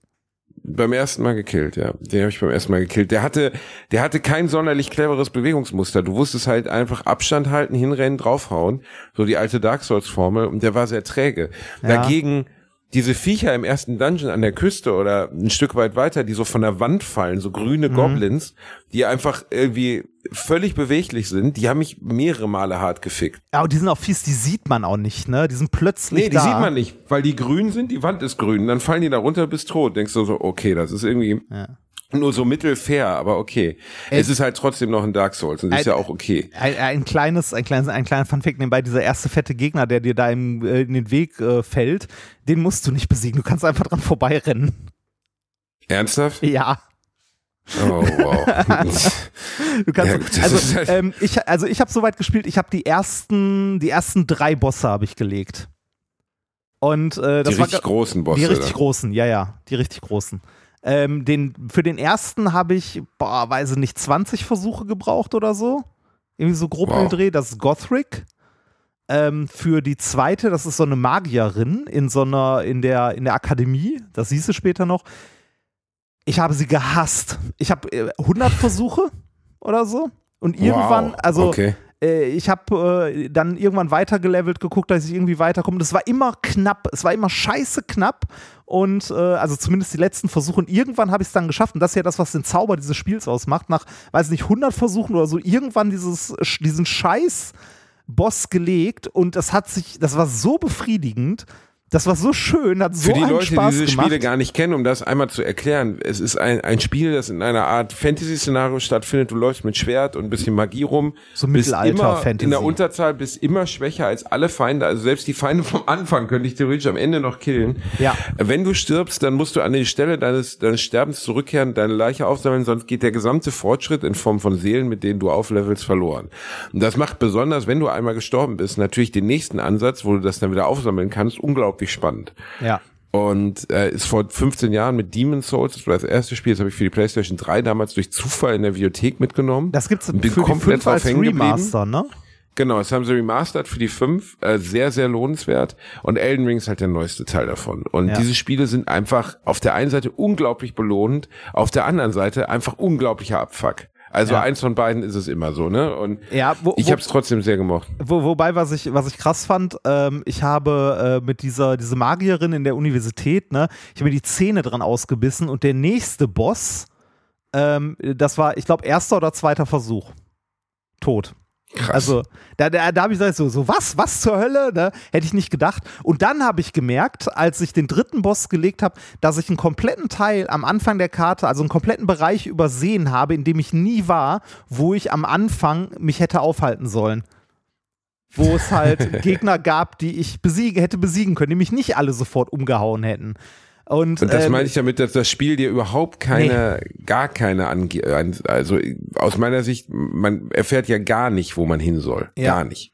Beim ersten Mal gekillt, ja. Den habe ich beim ersten Mal gekillt. Der hatte, der hatte kein sonderlich cleveres Bewegungsmuster. Du wusstest halt einfach Abstand halten, hinrennen, draufhauen. So die alte Dark Souls Formel. Und der war sehr träge. Ja. Dagegen diese Viecher im ersten Dungeon an der Küste oder ein Stück weit weiter, die so von der Wand fallen, so grüne Mhm. Goblins, die einfach irgendwie völlig beweglich sind, die haben mich mehrere Male hart gefickt. Ja, und die sind auch fies, die sieht man auch nicht, ne? Die sind plötzlich Nee, die da. sieht man nicht, weil die grün sind, die Wand ist grün, dann fallen die da runter, bist tot. Denkst du so, okay, das ist irgendwie Ja. Nur so mittelfair, aber okay. Ey. es ist halt trotzdem noch ein Dark Souls und ist Ey. ja auch okay. Ein, ein kleines, ein kleines, ein kleiner Funfact nebenbei, dieser erste fette Gegner, der dir da im, äh, in den Weg äh, fällt, den musst du nicht besiegen. Du kannst einfach dran vorbeirennen. Ernsthaft? Ja. Oh, wow. Du kannst Ja, gut, also, ist halt- ähm, ich, also ich habe soweit gespielt, ich habe die ersten, die ersten drei Bosse habe ich gelegt. Und äh, das die war richtig großen Bosse. die richtig dann. großen, ja, ja, die richtig großen. Ähm, den, für den ersten habe ich, boah, weiß ich nicht, 20 Versuche gebraucht oder so. Irgendwie so grob Wow. wow. Dreh, das ist Gothric. Ähm, für die zweite, das ist so eine Magierin in so einer, in der, in der Akademie, das siehst du später noch. Ich habe sie gehasst. Ich habe äh, 100 Versuche oder so. Und irgendwann, wow. also Okay. Äh, ich habe äh, dann irgendwann weitergelevelt, geguckt, dass ich irgendwie weiterkomme. Das war immer knapp. Es war immer scheiße knapp. Und äh, also zumindest die letzten Versuche. Und irgendwann habe ich es dann geschafft. Und das ist ja das, was den Zauber dieses Spiels ausmacht. Nach, weiß nicht, 100 Versuchen oder so, irgendwann dieses, diesen Scheiß Boss gelegt. Und das hat sich, das war so befriedigend. Das war so schön, hat so Für die einen Leute, Spaß die diese gemacht. Spiele gar nicht kennen, um das einmal zu erklären, es ist ein, ein Spiel, das in einer Art Fantasy-Szenario stattfindet. Du läufst mit Schwert und ein bisschen Magie rum. So Mittelalter-Fantasy. In der Unterzahl bist immer schwächer als alle Feinde. Also selbst die Feinde vom Anfang könnte ich theoretisch am Ende noch killen. Ja. Wenn du stirbst, dann musst du an die Stelle deines, deines Sterbens zurückkehren, deine Leiche aufsammeln, sonst geht der gesamte Fortschritt in Form von Seelen, mit denen du auflevelst, verloren. Und das macht besonders, wenn du einmal gestorben bist, natürlich den nächsten Ansatz, wo du das dann wieder aufsammeln kannst, unglaublich spannend. Ja. Und äh, ist vor 15 Jahren mit Demon's Souls, das war das erste Spiel, das habe ich für die PlayStation 3 damals durch Zufall in der Videothek mitgenommen. Das gibt's bin für die komplett 5 als hängen geblieben. Remaster, ne? Genau, das haben sie remastered für die 5, äh, sehr, sehr lohnenswert. Und Elden Ring ist halt der neueste Teil davon. Und Ja. diese Spiele sind einfach auf der einen Seite unglaublich belohnend, auf der anderen Seite einfach unglaublicher Abfuck. Also Ja. eins von beiden ist es immer so, ne? Und Ja, wo, ich habe es trotzdem sehr gemocht. Wo, wobei, was ich, was ich krass fand, ähm, ich habe äh, mit dieser diese Magierin in der Universität, ne, ich habe mir die Zähne dran ausgebissen und der nächste Boss, ähm, das war, ich glaube, erster oder zweiter Versuch. Tot. Krass. Also, da, da, da habe ich gesagt, so, so, was, was zur Hölle, ne? Hätte ich nicht gedacht. Und dann habe ich gemerkt, als ich den dritten Boss gelegt habe, dass ich einen kompletten Teil am Anfang der Karte, also einen kompletten Bereich übersehen habe, in dem ich nie war, wo ich am Anfang mich hätte aufhalten sollen. Wo es halt Gegner gab, die ich besiegen, hätte besiegen können, die mich nicht alle sofort umgehauen hätten. Und, Und das ähm, meine ich damit, dass das Spiel dir überhaupt keine, gar keine ange an- also aus meiner Sicht, man erfährt ja gar nicht, wo man hin soll. Ja. Gar nicht.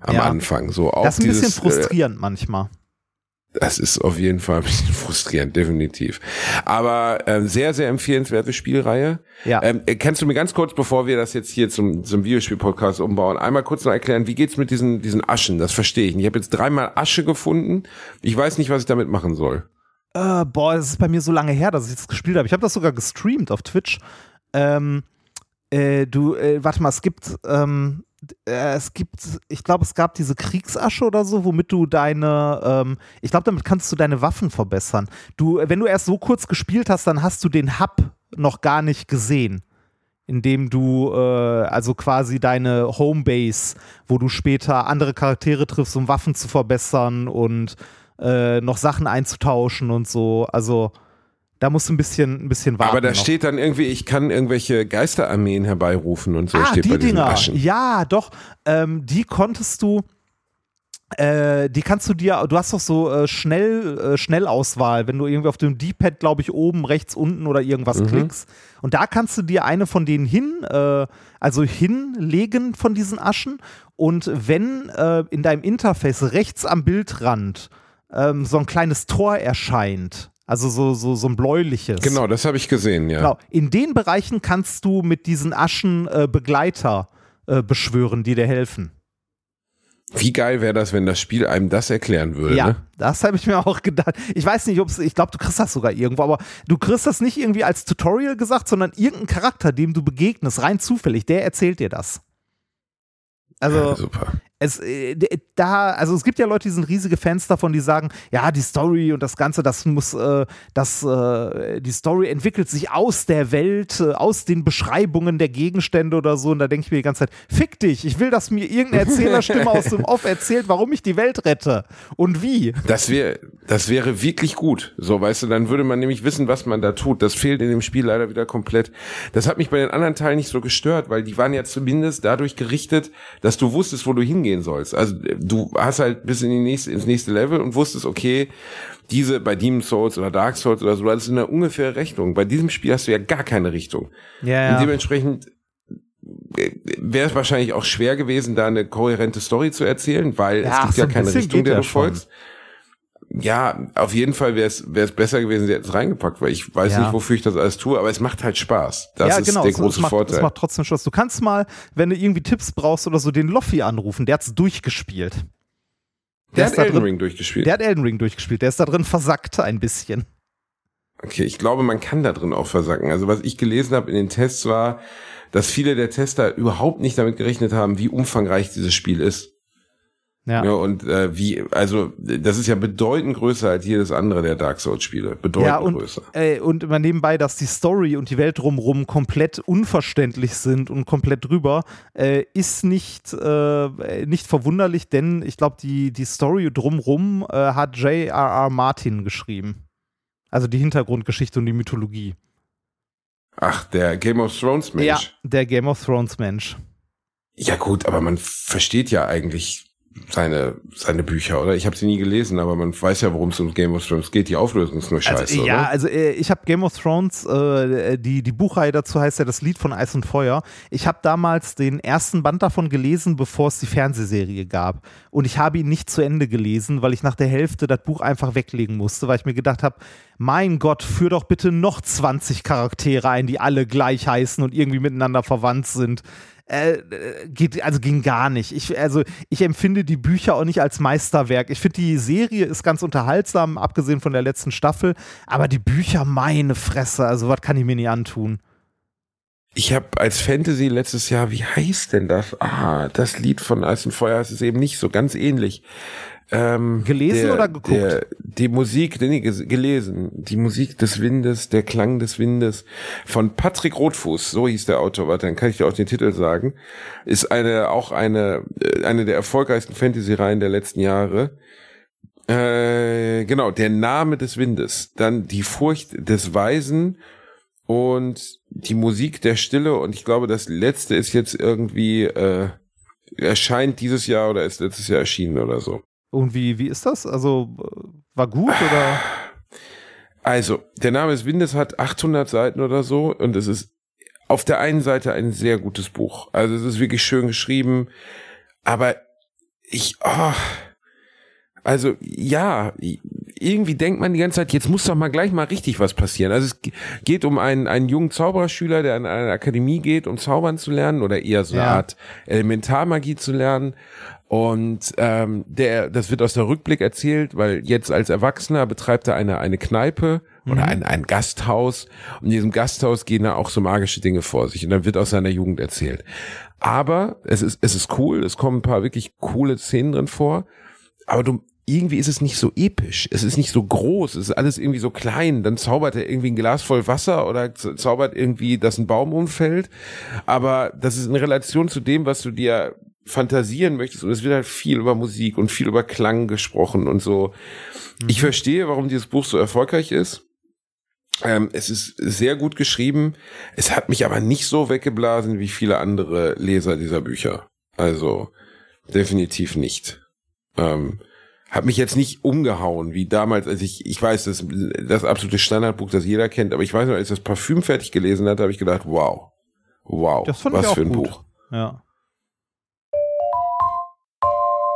Am Ja. Anfang. So auch das ist ein dieses, bisschen frustrierend manchmal. Äh, das ist auf jeden Fall ein bisschen frustrierend, definitiv. Aber ähm, sehr, sehr empfehlenswerte Spielreihe. Ja. Ähm, äh, kannst du mir ganz kurz, bevor wir das jetzt hier zum, zum Videospiel-Podcast umbauen, einmal kurz noch erklären, wie geht's mit diesen, diesen Aschen? Das verstehe ich nicht. Ich habe jetzt dreimal Asche gefunden. Ich weiß nicht, was ich damit machen soll. Äh, boah, es ist bei mir so lange her, dass ich das gespielt habe. Ich habe das sogar gestreamt auf Twitch. Ähm, äh, du, äh, warte mal, es gibt, ähm, äh, es gibt, ich glaube, es gab diese Kriegsasche oder so, womit du deine, ähm, ich glaube, damit kannst du deine Waffen verbessern. Du, äh, wenn du erst so kurz gespielt hast, dann hast du den Hub noch gar nicht gesehen. Indem du, äh, also quasi deine Homebase, wo du später andere Charaktere triffst, um Waffen zu verbessern und äh, noch Sachen einzutauschen und so. Also da musst du ein bisschen, ein bisschen warten. Aber da noch. steht dann irgendwie, ich kann irgendwelche Geisterarmeen herbeirufen und so ah, steht die bei diesen Dinger. Aschen. Ja, doch. Ähm, die konntest du. Äh, die kannst du dir, du hast doch so äh, schnell, äh, Schnellauswahl, wenn du irgendwie auf dem D-Pad, glaube ich, oben, rechts, unten oder irgendwas Mhm. klickst. Und da kannst du dir eine von denen hin, äh, also hinlegen von diesen Aschen. Und wenn äh, in deinem Interface rechts am Bildrand ähm, so ein kleines Tor erscheint, also so, so, so ein bläuliches. Genau, das habe ich gesehen, ja. Genau. In den Bereichen kannst du mit diesen Aschen äh, Begleiter äh, beschwören, die dir helfen. Wie geil wäre das, wenn das Spiel einem das erklären würde, Ja, ne? das habe ich mir auch gedacht. Ich weiß nicht, ob es, ich glaube, du kriegst das sogar irgendwo, aber du kriegst das nicht irgendwie als Tutorial gesagt, sondern irgendein Charakter, dem du begegnest, rein zufällig, der erzählt dir das. Also, Ja, super. Es, äh, da, also es gibt ja Leute, die sind riesige Fans davon, die sagen, ja, die Story und das Ganze, das muss, äh, das, äh, die Story entwickelt sich aus der Welt, äh, aus den Beschreibungen der Gegenstände oder so. Und da denke ich mir die ganze Zeit, fick dich, ich will, dass mir irgendeine Erzählerstimme aus dem Off erzählt, warum ich die Welt rette und wie. Das wäre, das wäre wirklich gut. So, weißt du, dann würde man nämlich wissen, was man da tut. Das fehlt in dem Spiel leider wieder komplett. Das hat mich bei den anderen Teilen nicht so gestört, weil die waren ja zumindest dadurch gerichtet, dass du wusstest, wo du hingehen sollst. Also äh, du hast halt bis in die nächste, ins nächste Level und wusstest, okay, diese bei Demon's Souls oder Dark Souls oder so, das ist eine ungefähre Richtung. Bei diesem Spiel hast du ja gar keine Richtung. Ja, Und dementsprechend wäre es wahrscheinlich auch schwer gewesen, da eine kohärente Story zu erzählen, weil Ja, es gibt ja ein keine Richtung, der ja du schon. folgst. Ja, auf jeden Fall wäre es besser gewesen, sie hätten es reingepackt, weil ich weiß Ja. nicht, wofür ich das alles tue, aber es macht halt Spaß. Das ja, ist genau, der es- große es macht, Vorteil. Es macht trotzdem Spaß. Du kannst mal, wenn du irgendwie Tipps brauchst oder so, den Loffi anrufen. Der hat's durchgespielt. der ist hat Elden drin- Ring durchgespielt. Der hat Elden Ring durchgespielt. Der ist da drin versackt ein bisschen. Okay, ich glaube, man kann da drin auch versacken. Also was ich gelesen habe in den Tests war, dass viele der Tester überhaupt nicht damit gerechnet haben, wie umfangreich dieses Spiel ist. Ja. Ja, und äh, wie, also das ist ja bedeutend größer als jedes andere der Dark Souls-Spiele. Bedeutend Ja, und, größer. äh, und immer nebenbei, dass die Story und die Welt drumherum komplett unverständlich sind und komplett drüber, äh, ist nicht, äh, nicht verwunderlich, denn ich glaube, die, die Story drumherum äh, hat J.R.R. Martin geschrieben. Also die Hintergrundgeschichte und die Mythologie. Ach, der Game of Thrones Mensch. Ja, der Game of Thrones Mensch. Ja gut, aber man versteht ja eigentlich seine, seine Bücher, oder? Ich habe sie nie gelesen, aber man weiß ja, worum es um Game of Thrones geht. Die Auflösung ist nur scheiße, Also, ja, oder? also äh, ich habe Game of Thrones, äh, die, die Buchreihe dazu heißt ja das Lied von Eis und Feuer. Ich habe damals den ersten Band davon gelesen, bevor es die Fernsehserie gab. Und ich habe ihn nicht zu Ende gelesen, weil ich nach der Hälfte das Buch einfach weglegen musste, weil ich mir gedacht habe, mein Gott, führ doch bitte noch 20 Charaktere ein, die alle gleich heißen und irgendwie miteinander verwandt sind. Äh, geht, also ging gar nicht. Ich, also ich empfinde die Bücher auch nicht als Meisterwerk. Ich finde, die Serie ist ganz unterhaltsam, abgesehen von der letzten Staffel, aber die Bücher, meine Fresse, also was kann ich mir nie antun? Ich habe als Fantasy letztes Jahr, wie heißt denn das? Ah, das Lied von Eis und Feuer ist es eben nicht so ganz ähnlich. Ähm, Gelesen der, oder geguckt? Der, die Musik, nee, gelesen. Die Musik des Windes, der Klang des Windes von Patrick Rothfuß, so hieß der Autor, warte, dann kann ich dir auch den Titel sagen, ist eine, auch eine, äh, eine der erfolgreichsten Fantasy-Reihen der letzten Jahre. Äh, genau, der Name des Windes, dann die Furcht des Weisen und die Musik der Stille und ich glaube, das letzte ist jetzt irgendwie, äh, erscheint dieses Jahr oder ist letztes Jahr erschienen oder so. Und wie, wie ist das? Also war gut oder? Also, der Name des Windes hat 800 Seiten oder so und es ist auf der einen Seite ein sehr gutes Buch. Also es ist wirklich schön geschrieben, aber ich, oh, also ja, irgendwie denkt man die ganze Zeit, jetzt muss doch mal gleich mal richtig was passieren. Also es ge- geht um einen, einen jungen Zaubererschüler, der an eine Akademie geht, um zaubern zu lernen oder eher so eine Ja. Art Elementarmagie zu lernen. Und ähm, der, das wird aus der Rückblick erzählt, weil jetzt als Erwachsener betreibt er eine, eine Kneipe oder ein, ein Gasthaus. Und in diesem Gasthaus gehen da auch so magische Dinge vor sich. Und dann wird aus seiner Jugend erzählt. Aber es ist, es ist cool, es kommen ein paar wirklich coole Szenen drin vor. Aber du, irgendwie ist es nicht so episch. Es ist nicht so groß. Es ist alles irgendwie so klein. Dann zaubert er irgendwie ein Glas voll Wasser oder zaubert irgendwie, dass ein Baum umfällt. Aber das ist in Relation zu dem, was du dir fantasieren möchtest. Und es wird halt viel über Musik und viel über Klang gesprochen und so. Ich verstehe, warum dieses Buch so erfolgreich ist. Ähm, es ist sehr gut geschrieben. Es hat mich aber nicht so weggeblasen wie viele andere Leser dieser Bücher. Also definitiv nicht. Ähm, hat mich jetzt nicht umgehauen, wie damals, als ich, ich weiß, das, das absolute Standardbuch, das jeder kennt, aber ich weiß noch, als ich das Parfüm fertig gelesen hatte, habe ich gedacht, wow, wow, was für ein gut. Buch. Ja.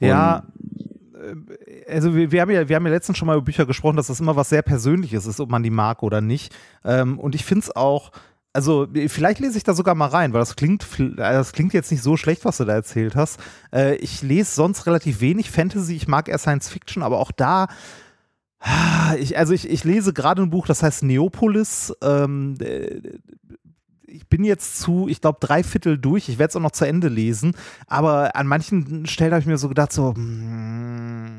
Ja, äh, also wir, wir, haben ja, wir haben ja letztens schon mal über Bücher gesprochen, dass das immer was sehr Persönliches ist, ob man die mag oder nicht. Ähm, und ich finde es auch, also vielleicht lese ich da sogar mal rein, weil das klingt, das klingt jetzt nicht so schlecht, was du da erzählt hast. Äh, ich lese sonst relativ wenig Fantasy, ich mag eher Science Fiction, aber auch da ich, also ich, ich lese gerade ein Buch, das heißt Neopolis. Ähm, ich bin jetzt zu, ich glaube, drei Viertel durch. Ich werde es auch noch zu Ende lesen. Aber an manchen Stellen habe ich mir so gedacht, so, mm,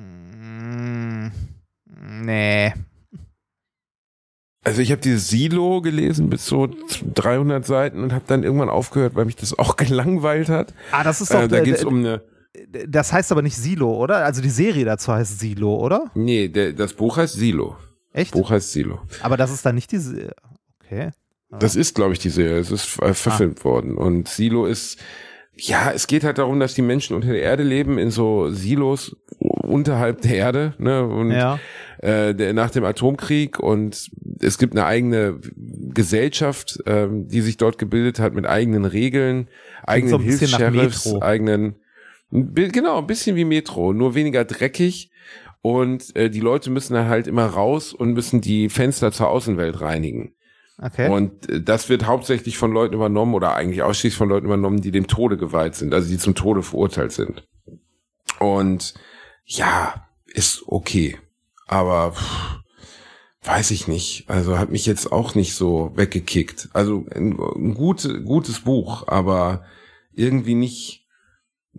nee. Also ich habe dieses Silo gelesen bis so 300 Seiten und habe dann irgendwann aufgehört, weil mich das auch gelangweilt hat. Ah, das ist doch. Äh, da geht es um eine das heißt aber nicht Silo, oder? Also die Serie dazu heißt Silo, oder? Nee, der, das Buch heißt Silo. Echt? Buch heißt Silo. Aber das ist dann nicht diese. Okay. Das ist, glaube ich, die Serie. Es ist äh, verfilmt ah. worden. Und Silo ist, ja, es geht halt darum, dass die Menschen unter der Erde leben, in so Silos unterhalb der Erde, ne? Und ja. äh, der, nach dem Atomkrieg und es gibt eine eigene Gesellschaft, ähm, die sich dort gebildet hat mit eigenen Regeln, eigenen so Hilfs-Sheriffs, eigenen Genau, ein bisschen wie Metro, nur weniger dreckig. Und äh, die Leute müssen dann halt immer raus und müssen die Fenster zur Außenwelt reinigen. Okay. Und äh, das wird hauptsächlich von Leuten übernommen oder eigentlich ausschließlich von Leuten übernommen, die dem Tode geweiht sind, also die zum Tode verurteilt sind. Und ja, ist okay. Aber pff, weiß ich nicht. Also hat mich jetzt auch nicht so weggekickt. Also ein, ein gut, gutes Buch, aber irgendwie nicht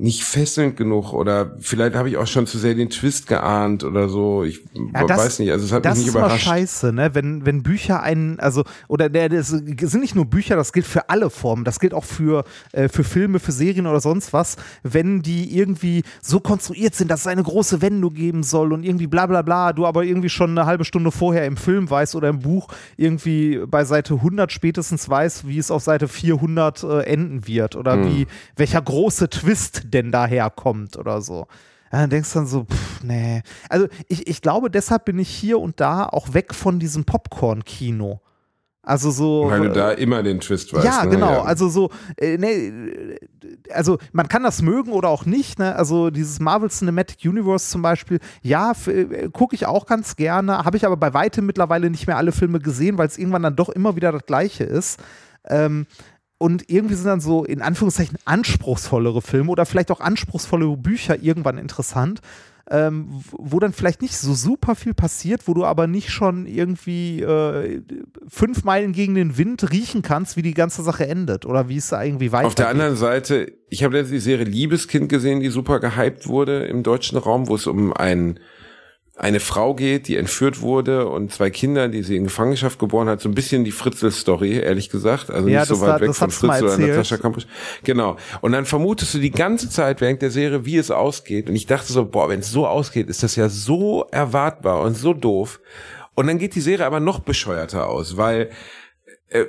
nicht fesselnd genug oder vielleicht habe ich auch schon zu sehr den Twist geahnt oder so. Ich ja, das, weiß nicht, also es hat mich nicht überrascht. Das ist scheiße, ne? Wenn, wenn Bücher einen, also, oder der, das sind nicht nur Bücher, das gilt für alle Formen, das gilt auch für, äh, für Filme, für Serien oder sonst was, wenn die irgendwie so konstruiert sind, dass es eine große Wendung geben soll und irgendwie bla bla bla, du aber irgendwie schon eine halbe Stunde vorher im Film weißt oder im Buch irgendwie bei Seite 100 spätestens weißt, wie es auf Seite 400 äh, enden wird oder hm. wie, welcher große Twist denn daherkommt oder so. Ja, dann denkst du dann so, pff, nee. Also ich, ich glaube, deshalb bin ich hier und da auch weg von diesem Popcorn-Kino. Also so. Weil du da immer den Twist weißt. Ja, ne? genau. Ja. Also so, äh, ne, also man kann das mögen oder auch nicht. Ne? Also dieses Marvel Cinematic Universe zum Beispiel, ja, äh, gucke ich auch ganz gerne, habe ich aber bei weitem mittlerweile nicht mehr alle Filme gesehen, weil es irgendwann dann doch immer wieder das Gleiche ist. Ähm, und irgendwie sind dann so in Anführungszeichen anspruchsvollere Filme oder vielleicht auch anspruchsvollere Bücher irgendwann interessant, ähm, wo dann vielleicht nicht so super viel passiert, wo du aber nicht schon irgendwie äh, fünf Meilen gegen den Wind riechen kannst, wie die ganze Sache endet oder wie es da irgendwie weitergeht. Auf der anderen Seite, ich habe jetzt die Serie Liebeskind gesehen, die super gehypt wurde im deutschen Raum, wo es um einen eine Frau geht, die entführt wurde und zwei Kinder, die sie in Gefangenschaft geboren hat, so ein bisschen die Fritzel-Story, ehrlich gesagt. Also ja, nicht so weit da, weg von Fritzel oder Natascha Kampusch. Genau. Und dann vermutest du die ganze Zeit während der Serie, wie es ausgeht. Und ich dachte so, boah, wenn es so ausgeht, ist das ja so erwartbar und so doof. Und dann geht die Serie aber noch bescheuerter aus, weil äh,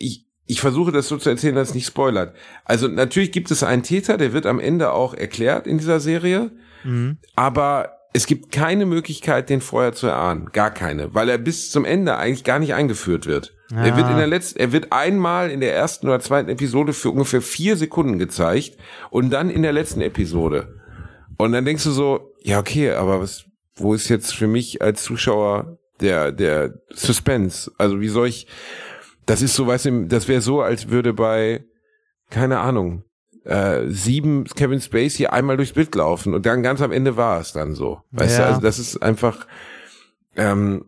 ich, ich versuche das so zu erzählen, dass es nicht spoilert. Also natürlich gibt es einen Täter, der wird am Ende auch erklärt in dieser Serie. Mhm. Aber es gibt keine Möglichkeit, den vorher zu erahnen. Gar keine. Weil er bis zum Ende eigentlich gar nicht eingeführt wird. Ja. Er wird in der letzten, er wird einmal in der ersten oder zweiten Episode für ungefähr vier Sekunden gezeigt und dann in der letzten Episode. Und dann denkst du so, ja, okay, aber was, wo ist jetzt für mich als Zuschauer der, der Suspense? Also wie soll ich, das ist so, weißt du, das wäre so, als würde bei, keine Ahnung, äh, sieben Kevin Spacey einmal durchs Bild laufen und dann ganz am Ende war es dann so. Weißt ja. du, also das ist einfach ähm,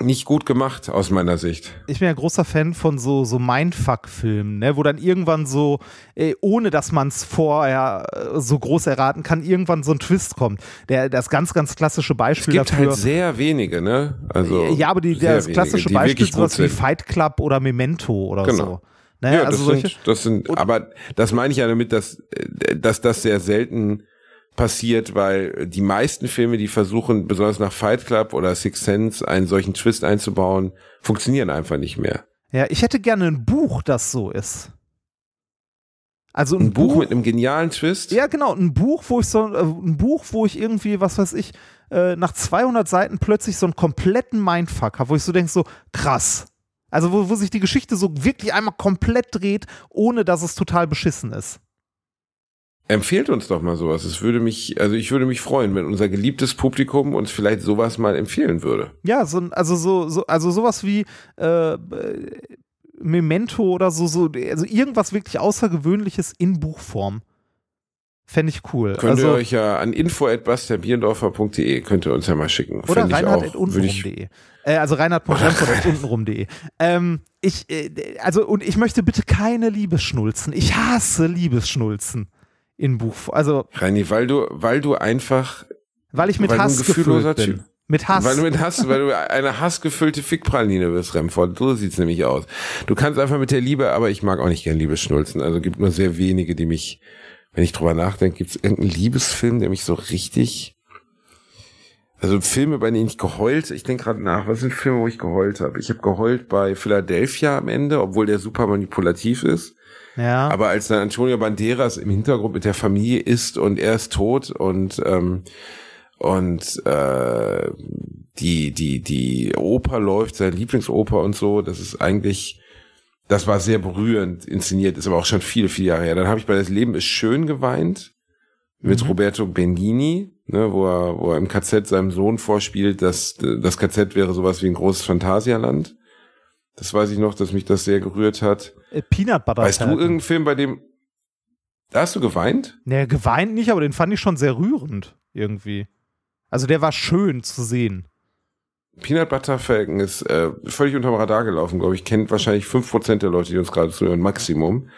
nicht gut gemacht aus meiner Sicht. Ich bin ja großer Fan von so so Mindfuck-Filmen, ne, wo dann irgendwann so, äh, ohne dass man es vorher äh, so groß erraten kann, irgendwann so ein Twist kommt. Der das ganz ganz klassische Beispiel es gibt dafür. halt sehr wenige, ne? Also ja, aber die, das klassische wenige, Beispiel ist sowas wie Fight Club oder Memento oder genau. so. Naja, ja, also das, solche, sind, das sind, aber das meine ich ja damit, dass, dass das sehr selten passiert, weil die meisten Filme, die versuchen, besonders nach Fight Club oder Six Sense, einen solchen Twist einzubauen, funktionieren einfach nicht mehr. Ja, ich hätte gerne ein Buch, das so ist. Also ein, ein Buch, Buch, mit einem genialen Twist? Ja, genau, ein Buch, wo ich so, äh, ein Buch, wo ich irgendwie, was weiß ich, äh, nach 200 Seiten plötzlich so einen kompletten Mindfuck habe, wo ich so denke, so krass. Also wo, wo sich die Geschichte so wirklich einmal komplett dreht, ohne dass es total beschissen ist. Empfehlt uns doch mal sowas. Es würde mich, also ich würde mich freuen, wenn unser geliebtes Publikum uns vielleicht sowas mal empfehlen würde. Ja, so, also so, so also sowas wie äh, Memento oder so, so, also irgendwas wirklich Außergewöhnliches in Buchform. Fände ich cool. Könnt also, ihr euch ja an info.bastianbierendorfer.de könnt ihr uns ja mal schicken. Oder reinhard.untenrum.de. Äh, also reinhard.untenrum.de. ähm, ich, äh, also, und ich möchte bitte keine Liebesschnulzen. Ich hasse Liebesschnulzen in Buch. Also Reini, weil du, weil du einfach, weil ich mit weil Hass gefüllt bin. Typ. Mit Hass. Weil du mit Hass, weil du eine hassgefüllte Fickpraline bist, Remford. So sieht's nämlich aus. Du kannst einfach mit der Liebe, aber ich mag auch nicht gern Liebesschnulzen. Also gibt nur sehr wenige, die mich, wenn ich drüber nachdenke, gibt's irgendeinen Liebesfilm, der mich so richtig, also Filme, bei denen ich geheult, ich denke gerade nach, was sind Filme, wo ich geheult habe? Ich habe geheult bei Philadelphia am Ende, obwohl der super manipulativ ist. Ja. Aber als dann Antonio Banderas im Hintergrund mit der Familie ist und er ist tot und ähm, und äh, die die die Oper läuft, seine Lieblingsoper und so, das ist eigentlich das war sehr berührend inszeniert, ist aber auch schon viele viele Jahre her. Dann habe ich bei das Leben ist schön geweint mit mhm. Roberto Benigni, ne, wo er wo er im KZ seinem Sohn vorspielt, dass das KZ wäre sowas wie ein großes Phantasialand. Das weiß ich noch, dass mich das sehr gerührt hat. Äh, Peanut Butter. Weißt du irgendeinen Film, bei dem. Da hast du geweint? Nee, geweint nicht, aber den fand ich schon sehr rührend irgendwie. Also der war schön zu sehen. Peanut Butter Falcon ist äh, völlig unterm Radar gelaufen, glaube ich. Kennt wahrscheinlich fünf Prozent der Leute, die uns gerade zuhören, Maximum.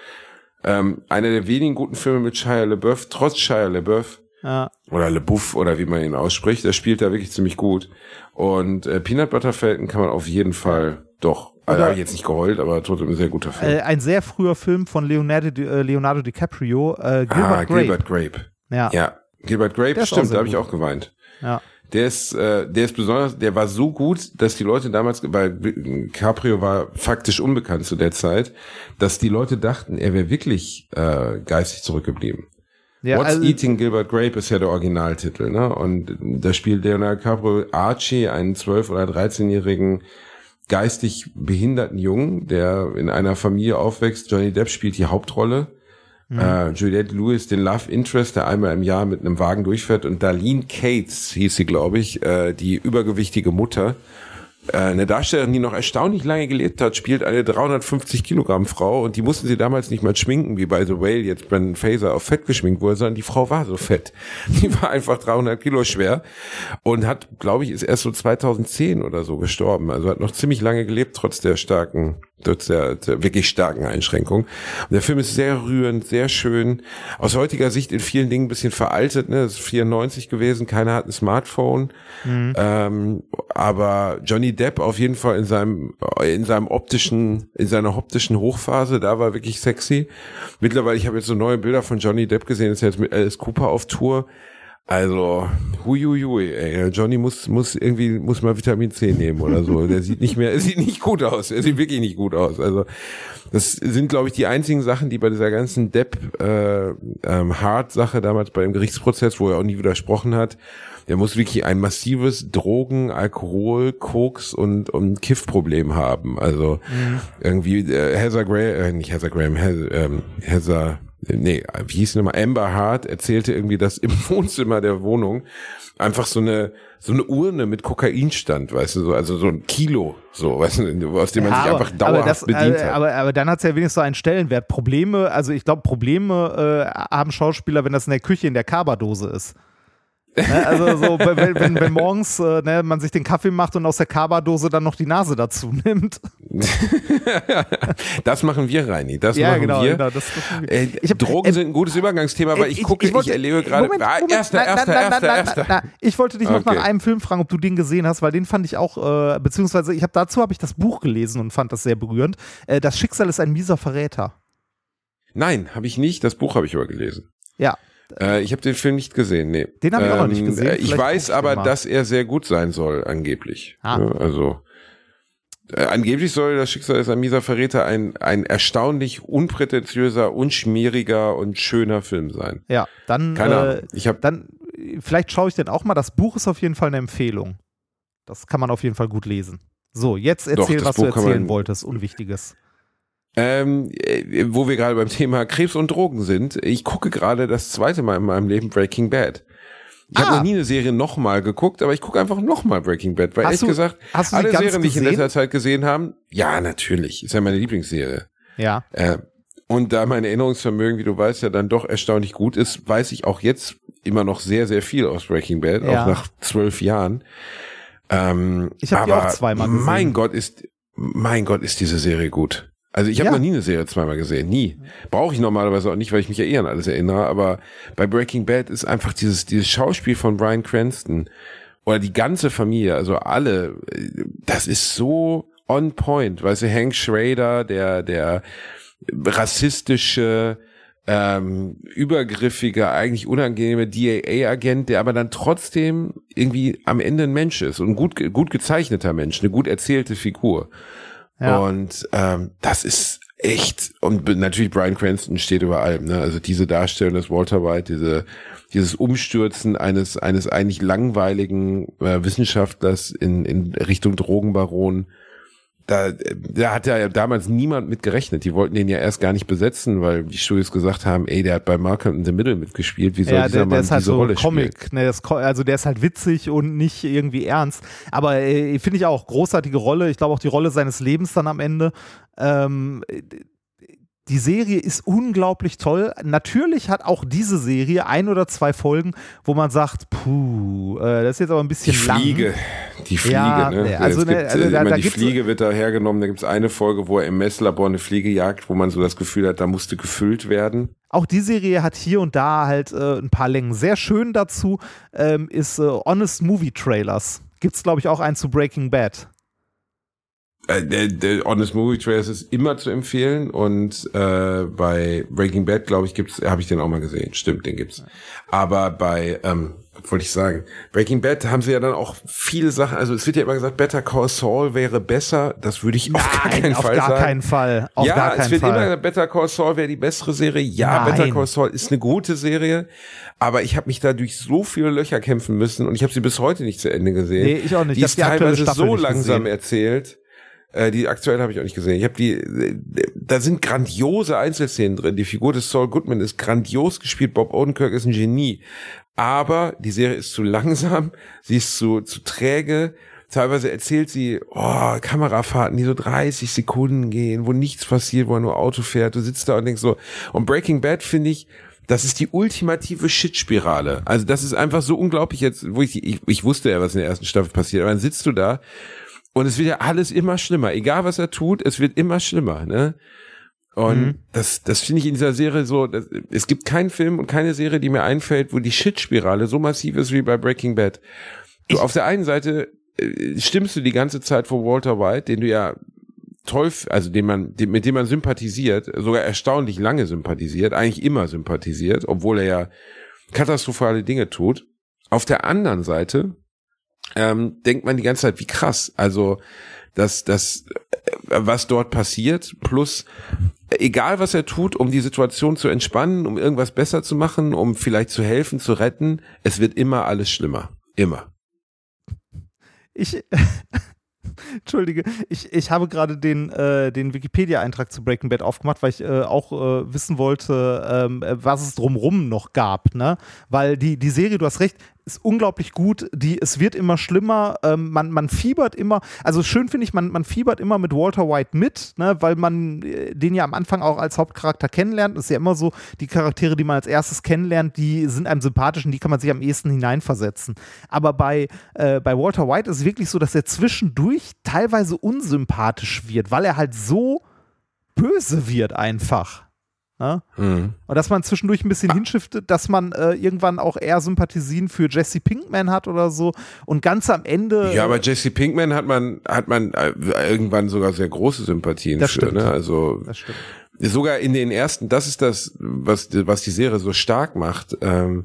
Ähm, einer der wenigen guten Filme mit Shia LeBeouf, trotz Shia LeBeouf. Ja. Oder LeBouf oder wie man ihn ausspricht. Der spielt da wirklich ziemlich gut. Und äh, Peanut Butter Falcon kann man auf jeden Fall doch also habe ich jetzt nicht geheult, aber trotzdem ein sehr guter Film. Äh, ein sehr früher Film von Leonardo, äh, Leonardo DiCaprio, äh, Gilbert ah, Grape. Gilbert Grape. Ja. ja. Gilbert Grape, stimmt, da habe ich auch geweint. Ja. Der ist, äh, der ist besonders, der war so gut, dass die Leute damals, weil Caprio war faktisch unbekannt zu der Zeit, dass die Leute dachten, er wäre wirklich äh, geistig zurückgeblieben. Ja, What's also, Eating Gilbert Grape ist ja der Originaltitel, ne? Und da spielt Leonardo DiCaprio Archie, einen 12- oder 13-jährigen geistig behinderten Jungen, der in einer Familie aufwächst. Johnny Depp spielt die Hauptrolle. Mhm. Äh, Juliette Lewis, den Love Interest, der einmal im Jahr mit einem Wagen durchfährt. Und Darlene Cates hieß sie, glaube ich, äh, die übergewichtige Mutter. Äh, eine Darstellerin, die noch erstaunlich lange gelebt hat, spielt eine 350 Kilogramm Frau und die mussten sie damals nicht mal schminken, wie bei The Whale jetzt Brandon Fraser auf fett geschminkt wurde, sondern die Frau war so fett. Die war einfach 300 Kilo schwer und hat, glaube ich, ist erst so 2010 oder so gestorben. Also hat noch ziemlich lange gelebt, trotz der starken der, der wirklich starken Einschränkung. Und der Film ist sehr rührend, sehr schön. Aus heutiger Sicht in vielen Dingen ein bisschen veraltet. Ne? Das ist 94 gewesen, keiner hat ein Smartphone. Mhm. Ähm, aber Johnny Depp auf jeden Fall in seinem in seinem optischen in seiner optischen Hochphase, da war wirklich sexy. Mittlerweile, ich habe jetzt so neue Bilder von Johnny Depp gesehen, ist jetzt mit Alice Cooper auf Tour. Also, huiuiui, ey. Johnny muss, muss irgendwie, muss mal Vitamin C nehmen oder so. Der sieht nicht mehr, er sieht nicht gut aus. Er sieht wirklich nicht gut aus. Also, das sind, glaube ich, die einzigen Sachen, die bei dieser ganzen Depp, äh, ähm, Hart-Sache damals bei dem Gerichtsprozess, wo er auch nie widersprochen hat, der muss wirklich ein massives Drogen, Alkohol, Koks und, und Kiff-Problem haben. Also, mhm. irgendwie, äh, Heather Graham, äh, nicht Heather Graham, Heather, ähm, Heather, nee, wie hieß nochmal, Amber Hart erzählte irgendwie, dass im Wohnzimmer der Wohnung einfach so eine so eine Urne mit Kokain stand, weißt du, so, also so ein Kilo, so, weißt du, aus dem man ja, sich aber, einfach dauerhaft das, bedient äh, hat. Aber, aber dann hat es ja wenigstens so einen Stellenwert. Probleme, also ich glaube, Probleme äh, haben Schauspieler, wenn das in der Küche in der Kaberdose ist. Ne, also so, wenn, wenn, wenn morgens äh, ne, man sich den Kaffee macht und aus der Kaba-Dose dann noch die Nase dazu nimmt. das machen wir, Reini. Das ja, machen genau, wir. Genau, das, das äh, hab, Drogen äh, sind ein gutes Übergangsthema, aber ich, ich gucke, ich, wollte, ich erlebe gerade. Ah, erster, erster, erster, erster. Ich wollte dich noch okay. nach einem Film fragen, ob du den gesehen hast, weil den fand ich auch, äh, beziehungsweise ich habe dazu habe ich das Buch gelesen und fand das sehr berührend. Äh, das Schicksal ist ein mieser Verräter. Nein, habe ich nicht. Das Buch habe ich aber gelesen. Ja, äh, ich habe den Film nicht gesehen, nee. Den habe ich ähm, auch noch nicht gesehen. Vielleicht ich weiß aber, dass er sehr gut sein soll, angeblich. Ah. Ja, also Äh, angeblich soll das Schicksal des Amisa Verräter ein, ein erstaunlich unprätentiöser, unschmieriger und schöner Film sein. Ja, dann, Keine äh, Ahnung. Ich hab, dann vielleicht schaue ich den auch mal. Das Buch ist auf jeden Fall eine Empfehlung. Das kann man auf jeden Fall gut lesen. So, jetzt erzähl, das was du Buch kann erzählen man- wolltest, Unwichtiges. Ähm, äh, wo wir gerade beim Thema Krebs und Drogen sind, ich gucke gerade das zweite Mal in meinem Leben Breaking Bad. Ich habe Ah. noch nie eine Serie nochmal geguckt, aber ich gucke einfach nochmal Breaking Bad, weil Hast ehrlich du- gesagt, hast du alle Serien, die ich in letzter Zeit gesehen habe, ja, natürlich, ist ja meine Lieblingsserie. Ja. Äh, und da mein Erinnerungsvermögen, wie du weißt, ja dann doch erstaunlich gut ist, weiß ich auch jetzt immer noch sehr, sehr viel aus Breaking Bad, Ja. auch nach zwölf Jahren. Ähm, Ich hab die auch zweimal gesehen. Mein Gott ist, mein Gott ist diese Serie gut. Also ich habe Ja. noch nie eine Serie zweimal gesehen, nie. Brauche ich normalerweise auch nicht, weil ich mich ja eh an alles erinnere. Aber bei Breaking Bad ist einfach dieses dieses Schauspiel von Bryan Cranston oder die ganze Familie, also alle, das ist so on point. Weißt du, Hank Schrader, der der rassistische ähm, übergriffiger, eigentlich unangenehme DAA-Agent, der aber dann trotzdem irgendwie am Ende ein Mensch ist und ein gut, gut gezeichneter Mensch, eine gut erzählte Figur. Ja. Und ähm, das ist echt, und natürlich Brian Cranston steht über allem, ne? Also diese Darstellung des Walter White, diese, dieses Umstürzen eines, eines eigentlich langweiligen äh, Wissenschaftlers in, in Richtung Drogenbaron, da, da hat ja damals niemand mit gerechnet. Die wollten den ja erst gar nicht besetzen, weil die Studios gesagt haben, ey, der hat bei Malcolm in the Middle mitgespielt, wie soll Ja, dieser der, Mann der ist halt diese so Rolle spielen? Comic, ne, das, also der ist halt witzig und nicht irgendwie ernst. Aber äh, finde ich auch großartige Rolle. Ich glaube auch die Rolle seines Lebens dann am Ende. Ähm, die Serie ist unglaublich toll. Natürlich hat auch diese Serie ein oder zwei Folgen, wo man sagt, puh, äh, das ist jetzt aber ein bisschen Die lang. Fliege. Die Fliege, Ja, ne? also es ne, gibt, also äh, da- da die Fliege wird da hergenommen. Da gibt's eine Folge, wo er im Messlabor eine Fliege jagt, wo man so das Gefühl hat, da musste gefüllt werden. Auch die Serie hat hier und da halt äh, ein paar Längen. Sehr schön dazu ähm, ist äh, Honest Movie Trailers. Gibt's, glaube ich, auch einen zu Breaking Bad. Äh, der, Honest Movie Trailers ist immer zu empfehlen und äh, bei Breaking Bad, glaube ich, gibt's, habe ich den auch mal gesehen. Stimmt, den gibt's. Aber bei, ähm, was wollte ich sagen? Breaking Bad haben sie ja dann auch viele Sachen. Also es wird ja immer gesagt, Better Call Saul wäre besser. Das würde ich auf gar keinen auf Fall gar sagen. keinen Fall. Auf ja, gar es keinen wird immer Fall. gesagt, Better Call Saul wäre die bessere Serie. Ja, Nein. Better Call Saul ist eine gute Serie, aber ich habe mich da durch so viele Löcher kämpfen müssen und ich habe sie bis heute nicht zu Ende gesehen. Nee, ich auch nicht. Die Ich ist die teilweise so langsam gesehen. erzählt. Äh, die aktuell habe ich auch nicht gesehen. Ich habe die, da sind grandiose Einzelszenen drin. Die Figur des Saul Goodman ist grandios gespielt. Bob Odenkirk ist ein Genie. Aber die Serie ist zu langsam, sie ist zu, zu träge. Teilweise erzählt sie, oh, Kamerafahrten, die so 30 Sekunden gehen, wo nichts passiert, wo er nur Auto fährt. Du sitzt da und denkst so. Und Breaking Bad finde ich, das ist die ultimative Shit-Spirale. Also das ist einfach so unglaublich jetzt, wo ich, ich, ich wusste ja, was in der ersten Staffel passiert, aber dann sitzt du da und es wird ja alles immer schlimmer. Egal was er tut, es wird immer schlimmer, ne? Und Mhm. das, das finde ich in dieser Serie so, das, es gibt keinen Film und keine Serie, die mir einfällt, wo die Shit-Spirale so massiv ist wie bei Breaking Bad. Du, auf der einen Seite äh, stimmst du die ganze Zeit vor Walter White, den du ja toll, also den man, den, mit dem man sympathisiert, sogar erstaunlich lange sympathisiert, eigentlich immer sympathisiert, obwohl er ja katastrophale Dinge tut. Auf der anderen Seite ähm, denkt man die ganze Zeit, wie krass. Also dass das, äh, was dort passiert, plus äh, egal was er tut, um die Situation zu entspannen, um irgendwas besser zu machen, um vielleicht zu helfen, zu retten, es wird immer alles schlimmer. Immer. Ich, Entschuldige, ich, ich habe gerade den, äh, den Wikipedia-Eintrag zu Breaking Bad aufgemacht, weil ich äh, auch äh, wissen wollte, ähm, äh, was es drumrum noch gab, ne? Weil die, die Serie, du hast recht, ist unglaublich gut. Die, es wird immer schlimmer. Ähm, man, man fiebert immer. Also schön finde ich, man, man fiebert immer mit Walter White mit, ne? weil man äh, den ja am Anfang auch als Hauptcharakter kennenlernt. Das ist ja immer so, die Charaktere, die man als erstes kennenlernt, die sind einem sympathisch und die kann man sich am ehesten hineinversetzen. Aber bei, äh, bei Walter White ist es wirklich so, dass er zwischendurch teilweise unsympathisch wird, weil er halt so böse wird einfach. Ne? Mhm. Und dass man zwischendurch ein bisschen hinschiftet, dass man äh, irgendwann auch eher Sympathien für Jesse Pinkman hat oder so. Und ganz am Ende. Ja, aber Jesse Pinkman hat man, hat man äh, irgendwann sogar sehr große Sympathien Das für, stimmt. ne? Also das stimmt. sogar in den ersten, das ist das, was, was die Serie so stark macht. Ähm,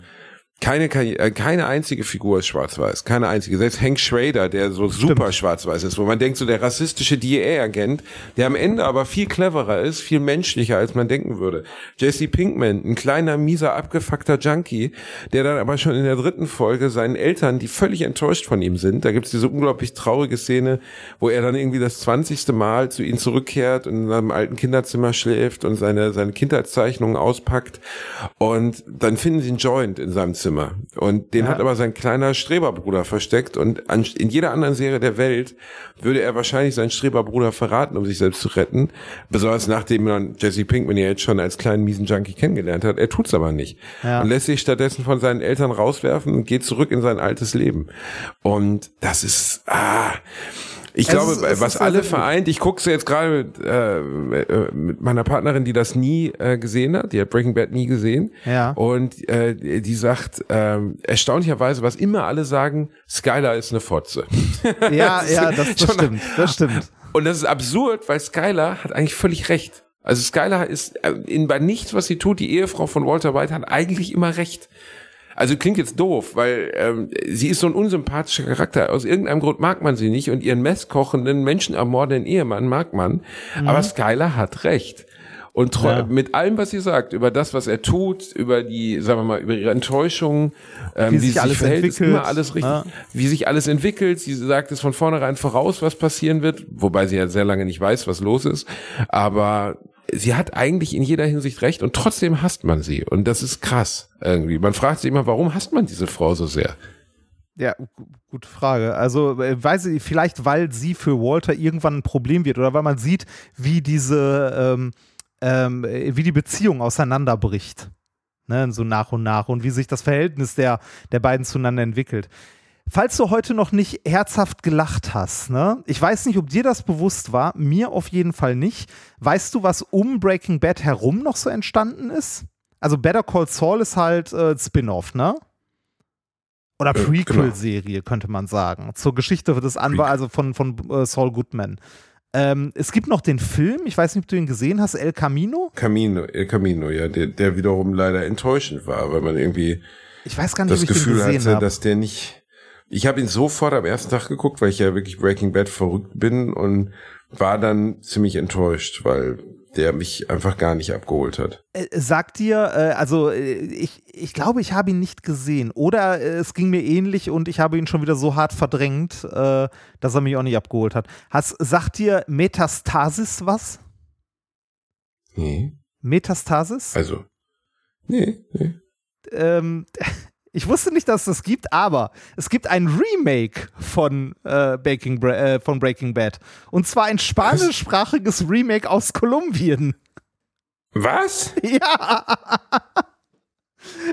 keine, äh, keine einzige Figur ist schwarz-weiß. Keine einzige. Selbst Hank Schrader, der so super schwarz-weiß ist, wo man denkt, so der rassistische DEA-Agent, der am Ende aber viel cleverer ist, viel menschlicher, als man denken würde. Jesse Pinkman, ein kleiner, mieser, abgefuckter Junkie, der dann aber schon in der dritten Folge seinen Eltern, die völlig enttäuscht von ihm sind, da gibt's diese unglaublich traurige Szene, wo er dann irgendwie das zwanzigste Mal zu ihnen zurückkehrt und in seinem alten Kinderzimmer schläft und seine, seine Kindheitszeichnungen auspackt und dann finden sie einen Joint in seinem Zimmer. Und den Ja. hat aber sein kleiner Streberbruder versteckt. Und an, in jeder anderen Serie der Welt würde er wahrscheinlich seinen Streberbruder verraten, um sich selbst zu retten. Besonders nachdem man Jesse Pinkman ja jetzt schon als kleinen miesen Junkie kennengelernt hat. Er tut's aber nicht. Ja. Und lässt sich stattdessen von seinen Eltern rauswerfen und geht zurück in sein altes Leben. Und das ist, ah, ich Es glaube, ist- es was alle also- vereint, ich gucke jetzt gerade mit, äh, mit meiner Partnerin, die das nie äh, gesehen hat, die hat Breaking Bad nie gesehen. Ja. Und äh, die sagt, ähm, erstaunlicherweise, was immer alle sagen, Skylar ist eine Fotze. Ja, ja, das, das stimmt. Das stimmt. Und das ist absurd, weil Skylar hat eigentlich völlig recht. Also Skylar ist äh, in, bei nichts, was sie tut, die Ehefrau von Walter White hat eigentlich immer recht. Also klingt jetzt doof, weil ähm, sie ist so ein unsympathischer Charakter. Aus irgendeinem Grund mag man sie nicht und ihren messkochenden, menschenermordenden Ehemann mag man. Aber Skylar hat recht. Und Ja. mit allem, was sie sagt, über das, was er tut, über die, sagen wir mal, über ihre Enttäuschung, ähm, Wie wie, sich sie alles sich verhält, ist entwickelt. immer alles richtig. Ja. Wie sich alles entwickelt. Sie sagt es von vornherein voraus, was passieren wird, wobei sie ja sehr lange nicht weiß, was los ist. Aber sie hat eigentlich in jeder Hinsicht recht und trotzdem hasst man sie. Und das ist krass irgendwie. Man fragt sich immer, warum hasst man diese Frau so sehr? Ja, gu- gute Frage. Also, äh, weiß ich, vielleicht, weil sie für Walter irgendwann ein Problem wird oder weil man sieht, wie diese, ähm, ähm, äh, wie die Beziehung auseinanderbricht. Ne, so nach und nach und wie sich das Verhältnis der, der beiden zueinander entwickelt. Falls du heute noch nicht herzhaft gelacht hast, ne? Ich weiß nicht, ob dir das bewusst war, mir auf jeden Fall nicht. Weißt du, was um Breaking Bad herum noch so entstanden ist? Also Better Call Saul ist halt äh, Spin-off, ne? Oder Äh, Prequel-Serie, könnte man sagen. Zur Geschichte des Anwalts, also von, von äh, Saul Goodman. Ähm, es gibt noch den Film, ich weiß nicht, ob du ihn gesehen hast, El Camino. Camino, El Camino, ja, der, der wiederum leider enttäuschend war, weil man irgendwie Ich weiß gar nicht, das ob ich Gefühl den gesehen hatte, habe. dass der nicht. Ich habe ihn sofort am ersten Tag geguckt, weil ich ja wirklich Breaking Bad verrückt bin und war dann ziemlich enttäuscht, weil der mich einfach gar nicht abgeholt hat. Äh, sagt dir, äh, also äh, ich, ich glaube, ich habe ihn nicht gesehen. Oder es ging mir ähnlich und ich habe ihn schon wieder so hart verdrängt, dass er mich auch nicht abgeholt hat. Hast, sagt dir Metastasis was? Nee. Metastasis? Also. Nee, nee. ähm, ich wusste nicht, dass es das gibt, aber es gibt ein Remake von, äh, Baking äh, von Breaking Bad. Und zwar ein spanischsprachiges Remake aus Kolumbien. Was? Ja.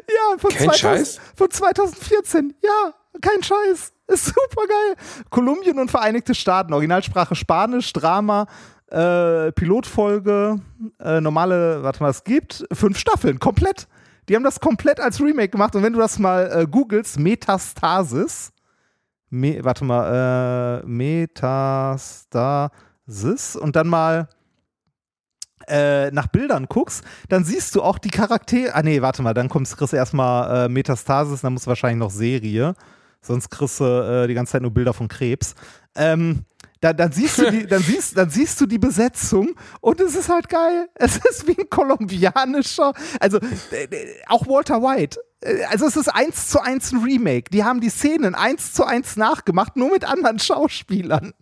Ja, von, Kein Scheiß? von 2014. Ja, kein Scheiß. Ist super geil. Kolumbien und Vereinigte Staaten. Originalsprache Spanisch, Drama, äh, Pilotfolge, äh, normale, warte mal, es gibt fünf Staffeln, komplett. Die haben das komplett als Remake gemacht. Und wenn du das mal äh, googelst, Metastasis, Me warte mal, äh, Metastasis und dann mal äh, nach Bildern guckst, dann siehst du auch die Charaktere. Ah, nee, warte mal, dann kommst, kriegst du erstmal äh, Metastasis, dann musst du wahrscheinlich noch Serie. Sonst kriegst du äh, die ganze Zeit nur Bilder von Krebs. Ähm, da, dann, siehst du die, dann, siehst, dann siehst du die Besetzung und es ist halt geil. Es ist wie ein kolumbianischer, also äh, äh, auch Walter White. Äh, Also es ist eins zu eins ein Remake. Die haben die Szenen eins zu eins nachgemacht, nur mit anderen Schauspielern.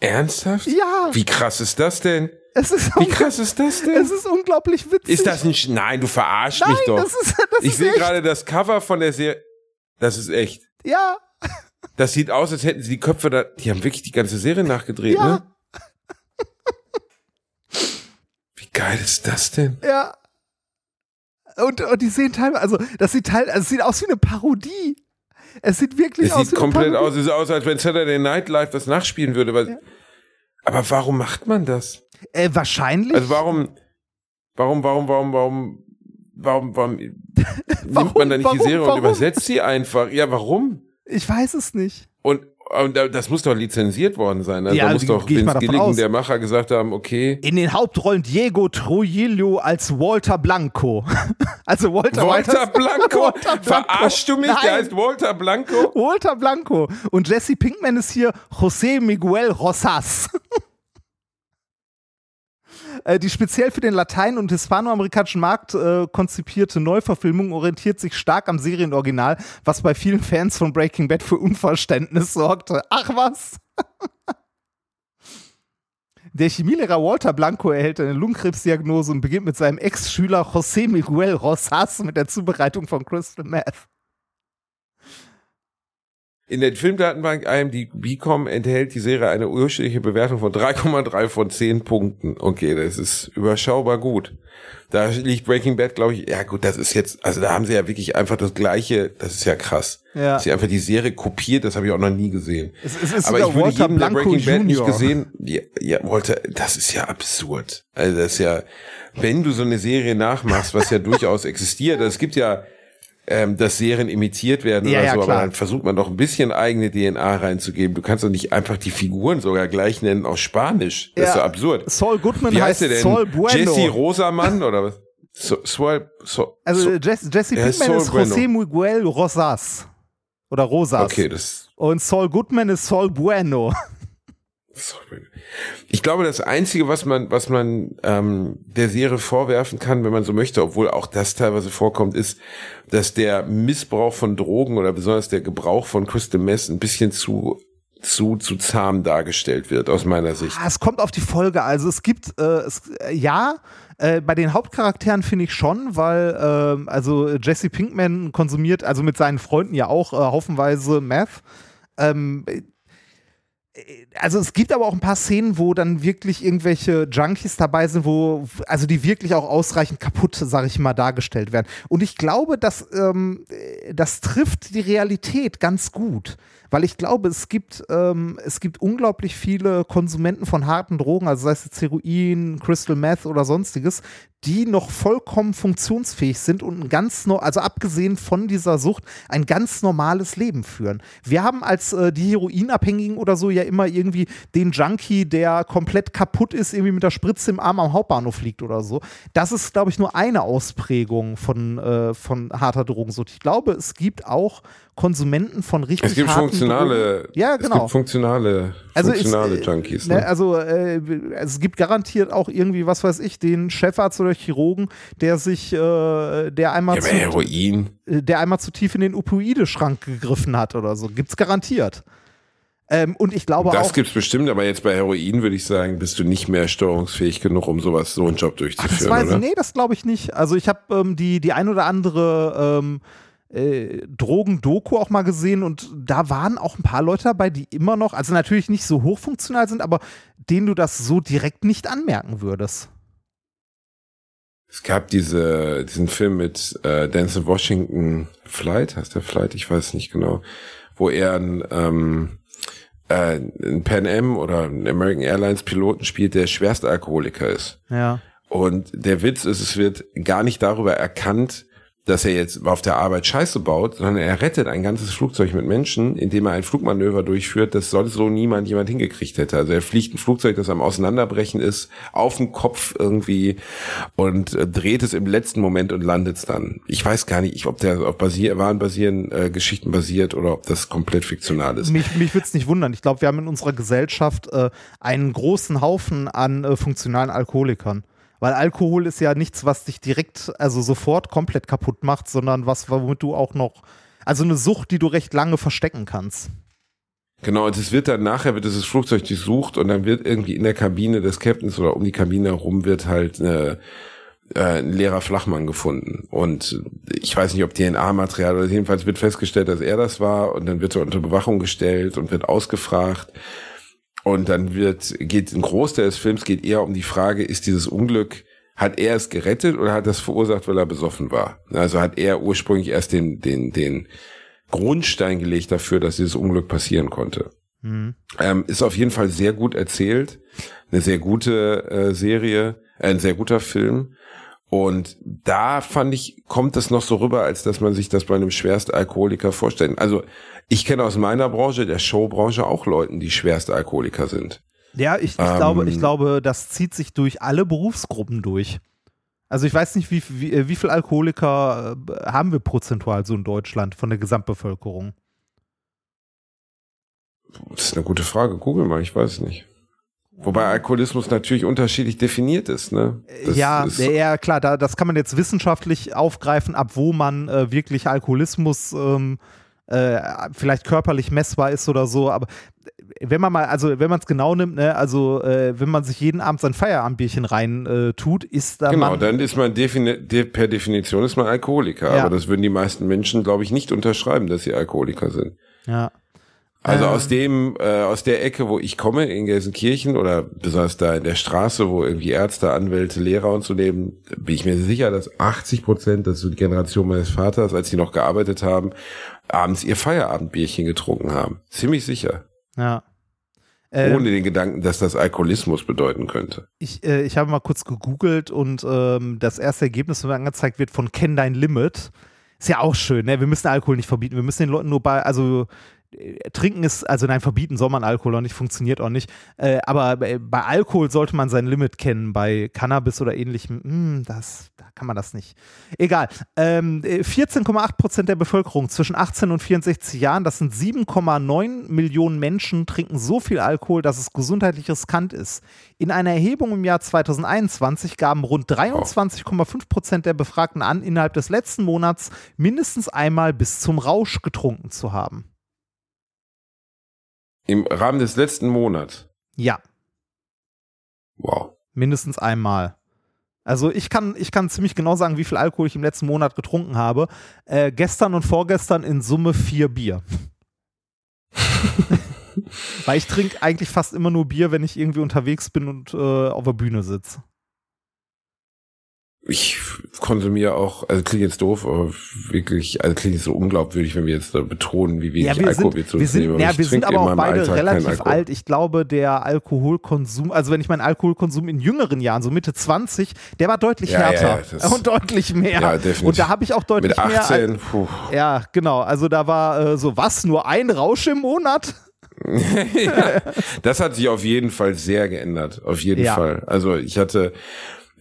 Ernsthaft? Ja, Wie krass ist das denn? es ist, Wie krass ist das denn? es ist unglaublich witzig. Ist das nicht. Nein, du verarschst Nein, mich doch. das ist, das ich sehe gerade das Cover von der Serie. Das ist echt. Ja, Das sieht aus, als hätten sie die Köpfe da. Die haben wirklich die ganze Serie nachgedreht, Ja. ne? Wie geil ist das denn? ja. Und, und die sehen teilweise, also das sieht teil, also es sieht aus wie eine Parodie. Es sieht wirklich Es aus sieht wie komplett aus, es sieht aus, als wenn Saturday Night Live das nachspielen würde. Aber, Ja. aber warum macht man das? Äh, wahrscheinlich. Also warum, warum, warum, warum, warum, warum, warum, nimmt Warum, man da nicht die warum, Serie warum? und übersetzt sie einfach? Ja, warum? Ich weiß es nicht. Und Und das muss doch lizenziert worden sein. Also Ja, da muss die- doch Vince Gilligan, der Macher, gesagt haben, okay. In den Hauptrollen Diego Trujillo als Walter Blanco. Also Walter, Walter Blanco? Walter Blanco. Verarschst du mich? Der Nein. heißt Walter Blanco? Walter Blanco. Und Jesse Pinkman ist hier José Miguel Rosas. Äh, Die speziell für den latein- und hispanoamerikanischen Markt äh, konzipierte Neuverfilmung orientiert sich stark am Serienoriginal, was bei vielen Fans von Breaking Bad für Unverständnis sorgte. Ach was! Der Chemielehrer Walter Blanco erhält eine Lungenkrebsdiagnose und beginnt mit seinem Ex-Schüler José Miguel Rosas mit der Zubereitung von Crystal Meth. In der Filmdatenbank IMDb.com enthält die Serie eine ursprüngliche Bewertung von 3,3 von 10 Punkten. Okay, das ist überschaubar gut. Da liegt Breaking Bad, glaube ich, ja gut, das ist jetzt, also da haben sie ja wirklich einfach das Gleiche, das ist ja krass. Ja. Sie einfach die Serie kopiert, das habe ich auch noch nie gesehen. Es, es ist Aber ich würde Walter jedem, der Breaking Bad nicht gesehen, ja, ja, Walter, das ist ja absurd. Also das ist ja, wenn du so eine Serie nachmachst, was ja durchaus existiert, es gibt ja, ähm, dass Serien imitiert werden Ja, oder ja, so, klar. aber dann versucht man doch ein bisschen eigene DNA reinzugeben. Du kannst doch nicht einfach die Figuren sogar gleich nennen aus Spanisch. Das ist Ja. so absurd. Saul Goodman Wie heißt heißt denn? Saul Bueno. Jesse Rosamann oder was? So, Swal, so, also so, Jesse, Jesse ist Pinkman ist Bueno. José Miguel Rosas. Oder Rosas. okay, das Und Saul Goodman ist Saul Bueno. Ich glaube, das Einzige, was man, was man ähm, der Serie vorwerfen kann, wenn man so möchte, obwohl auch das teilweise vorkommt, ist, dass der Missbrauch von Drogen oder besonders der Gebrauch von Crystal Meth ein bisschen zu zu zu zahm dargestellt wird aus meiner Sicht. Ah, es kommt auf die Folge. Also es gibt, äh, es, äh, ja, äh, bei den Hauptcharakteren finde ich schon, weil ähm, also Jesse Pinkman konsumiert, also mit seinen Freunden ja auch äh, haufenweise Meth. Ähm, äh, also es gibt aber auch ein paar Szenen, wo dann wirklich irgendwelche Junkies dabei sind, wo also die wirklich auch ausreichend kaputt, sage ich mal, dargestellt werden. Und ich glaube, dass ähm, äh, das trifft die Realität ganz gut, weil ich glaube, es gibt ähm, es gibt unglaublich viele Konsumenten von harten Drogen, also sei es jetzt Heroin, Crystal Meth oder sonstiges, die noch vollkommen funktionsfähig sind und ein ganz no also abgesehen von dieser Sucht ein ganz normales Leben führen. Wir haben als äh, die Heroinabhängigen oder so ja immer irgendwie den Junkie, der komplett kaputt ist, irgendwie mit der Spritze im Arm am Hauptbahnhof liegt oder so. Das ist, glaube ich, nur eine Ausprägung von, äh, von harter Drogensucht. Ich glaube, es gibt auch Konsumenten von richtig Es gibt harten funktionale, Drogen. Ja, es genau. gibt funktionale, Also funktionale ist, äh, Junkies. Ne, Ne? also äh, es gibt garantiert auch irgendwie, was weiß ich, den Chefarzt oder Chirurgen, der sich, äh, der einmal Ja, zu, Heroin. der einmal zu tief in den Opioide-Schrank gegriffen hat oder so. Gibt's garantiert. Ähm, und ich glaube Das auch. gibt's bestimmt, aber jetzt bei Heroin würde ich sagen, bist du nicht mehr steuerungsfähig genug, um sowas, so einen Job Ach, durchzuführen, das weiß oder? ich, nee, das glaube ich nicht. Also ich habe ähm, die, die ein oder andere ähm, äh, Drogen-Doku auch mal gesehen und da waren auch ein paar Leute dabei, die immer noch, also natürlich nicht so hochfunktional sind, aber denen du das so direkt nicht anmerken würdest. Es gab diese, diesen Film mit äh, Denzel Washington, Flight, heißt der Flight, ich weiß nicht genau, wo er ein, ähm, äh, ein Pan Am oder ein American Airlines Piloten spielt, der schwerste Alkoholiker ist. Ja. Und der Witz ist, es wird gar nicht darüber erkannt, dass er jetzt auf der Arbeit Scheiße baut, sondern er rettet ein ganzes Flugzeug mit Menschen, indem er ein Flugmanöver durchführt, das sonst so niemand jemand hingekriegt hätte. Also er fliegt ein Flugzeug, das am Auseinanderbrechen ist, auf dem Kopf irgendwie und äh, dreht es im letzten Moment und landet es dann. Ich weiß gar nicht, ob der auf basier wahren basieren äh, Geschichten basiert oder ob das komplett fiktional ist. Mich, mich würde es nicht wundern. Ich glaube, wir haben in unserer Gesellschaft äh, einen großen Haufen an äh, funktionalen Alkoholikern. Weil Alkohol ist ja nichts, was dich direkt, also sofort komplett kaputt macht, sondern was, womit du auch noch, also eine Sucht, die du recht lange verstecken kannst. Genau, und es wird dann nachher wird dieses Flugzeug durchsucht und dann wird irgendwie in der Kabine des Captains oder um die Kabine herum wird halt eine, äh, ein leerer Flachmann gefunden. Und ich weiß nicht, ob DNA-Material oder jedenfalls wird festgestellt, dass er das war und dann wird er unter Bewachung gestellt und wird ausgefragt. Und dann wird, geht ein Großteil des Films geht eher um die Frage, ist dieses Unglück, hat er es gerettet oder hat es verursacht, weil er besoffen war? Also hat er ursprünglich erst den, den, den Grundstein gelegt dafür, dass dieses Unglück passieren konnte. Mhm. Ähm, ist auf jeden Fall sehr gut erzählt, eine sehr gute äh, Serie, äh, ein sehr guter Film. Und da fand ich, kommt es noch so rüber, als dass man sich das bei einem Schwerstalkoholiker vorstellt. Also ich kenne aus meiner Branche, der Showbranche, auch Leuten, die Schwerstalkoholiker sind. Ja, ich, ich Ähm, glaube, ich glaube, das zieht sich durch alle Berufsgruppen durch. Also ich weiß nicht, wie, wie, äh, wie viel Alkoholiker äh, haben wir prozentual so in Deutschland von der Gesamtbevölkerung? Das ist eine gute Frage. Google mal, ich weiß nicht. Wobei Alkoholismus natürlich unterschiedlich definiert ist, ne? Das ja, ist, ja, klar, da, das kann man jetzt wissenschaftlich aufgreifen, ab wo man äh, wirklich Alkoholismus ähm, äh, vielleicht körperlich messbar ist oder so, aber wenn man mal, also wenn man es genau nimmt, ne, also äh, wenn man sich jeden Abend sein Feierabendbierchen rein äh, tut, ist da Genau, man, dann ist man defini de per Definition ist man Alkoholiker. Ja. Aber das würden die meisten Menschen, glaube ich, nicht unterschreiben, dass sie Alkoholiker sind. ja. Also Ähm. aus dem, äh, aus der Ecke, wo ich komme, in Gelsenkirchen oder besonders da in der Straße, wo irgendwie Ärzte, Anwälte, Lehrer und so leben, bin ich mir sicher, dass 80 Prozent, das ist so die Generation meines Vaters, als sie noch gearbeitet haben, abends ihr Feierabendbierchen getrunken haben. Ziemlich sicher. Ja. Ähm, Ohne den Gedanken, dass das Alkoholismus bedeuten könnte. ich, äh, ich habe mal kurz gegoogelt und ähm, das erste Ergebnis, das mir angezeigt wird von Kenn dein Limit, ist ja auch schön, ne? Wir müssen Alkohol nicht verbieten, wir müssen den Leuten nur bei, also trinken ist, also nein, verbieten soll man Alkohol auch nicht, funktioniert auch nicht. Äh, aber bei, bei Alkohol sollte man sein Limit kennen, bei Cannabis oder ähnlichem, hm, das, da kann man das nicht. Egal. Ähm, äh, 14,8 Prozent der Bevölkerung zwischen 18 und 64 Jahren, das sind 7,9 Millionen Menschen, trinken so viel Alkohol, dass es gesundheitlich riskant ist. In einer Erhebung im Jahr 2021 gaben rund 23,5 Prozent der Befragten an, innerhalb des letzten Monats mindestens einmal bis zum Rausch getrunken zu haben. Im Rahmen des letzten Monats. Ja, Wow. mindestens einmal. Also ich kann, ich kann ziemlich genau sagen, wie viel Alkohol ich im letzten Monat getrunken habe. Äh, gestern und vorgestern in Summe vier Bier. Weil ich trinke eigentlich fast immer nur Bier, wenn ich irgendwie unterwegs bin und äh, auf der Bühne sitze. Ich konsumiere auch, also klingt jetzt doof, aber wirklich, also klingt jetzt so unglaubwürdig, wenn wir jetzt da betonen, wie wenig Ja, wir Alkohol sind, wir zu uns sind, nehmen. ja, wir sind aber auch beide Alltag relativ alt. Ich glaube, der Alkoholkonsum, also wenn ich meinen Alkoholkonsum in jüngeren Jahren, so Mitte 20, der war deutlich Ja, ja, härter das- und deutlich mehr. Ja, definitiv. Und da habe ich auch deutlich Mit mehr. 18, puh. Ja, genau. Also da war äh, so, was, nur ein Rausch im Monat? ja, das hat sich auf jeden Fall sehr geändert. Auf jeden Ja. Fall. Also ich hatte,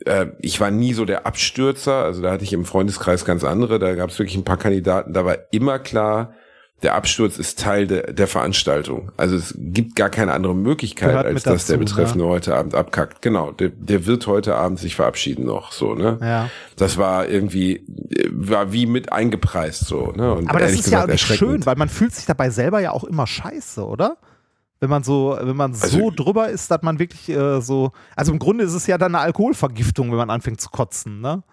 äh, ich war nie so der Abstürzer. Also da hatte ich im Freundeskreis ganz andere. Da gab es wirklich ein paar Kandidaten. Da war immer klar, der Absturz ist Teil de, der Veranstaltung. Also es gibt gar keine andere Möglichkeit, Gehört als dass der dazu, Betreffende heute Abend abkackt. Genau, der, der wird heute Abend sich verabschieden noch. So ne. Ja. Das war irgendwie, war wie mit eingepreist so. Ne? Und Aber das ist ja auch gesagt nicht schön, weil man fühlt sich dabei selber ja auch immer scheiße, oder? Wenn man so, wenn man so Also- drüber ist, dass man wirklich äh, so, also im Grunde ist es ja dann eine Alkoholvergiftung, wenn man anfängt zu kotzen, ne?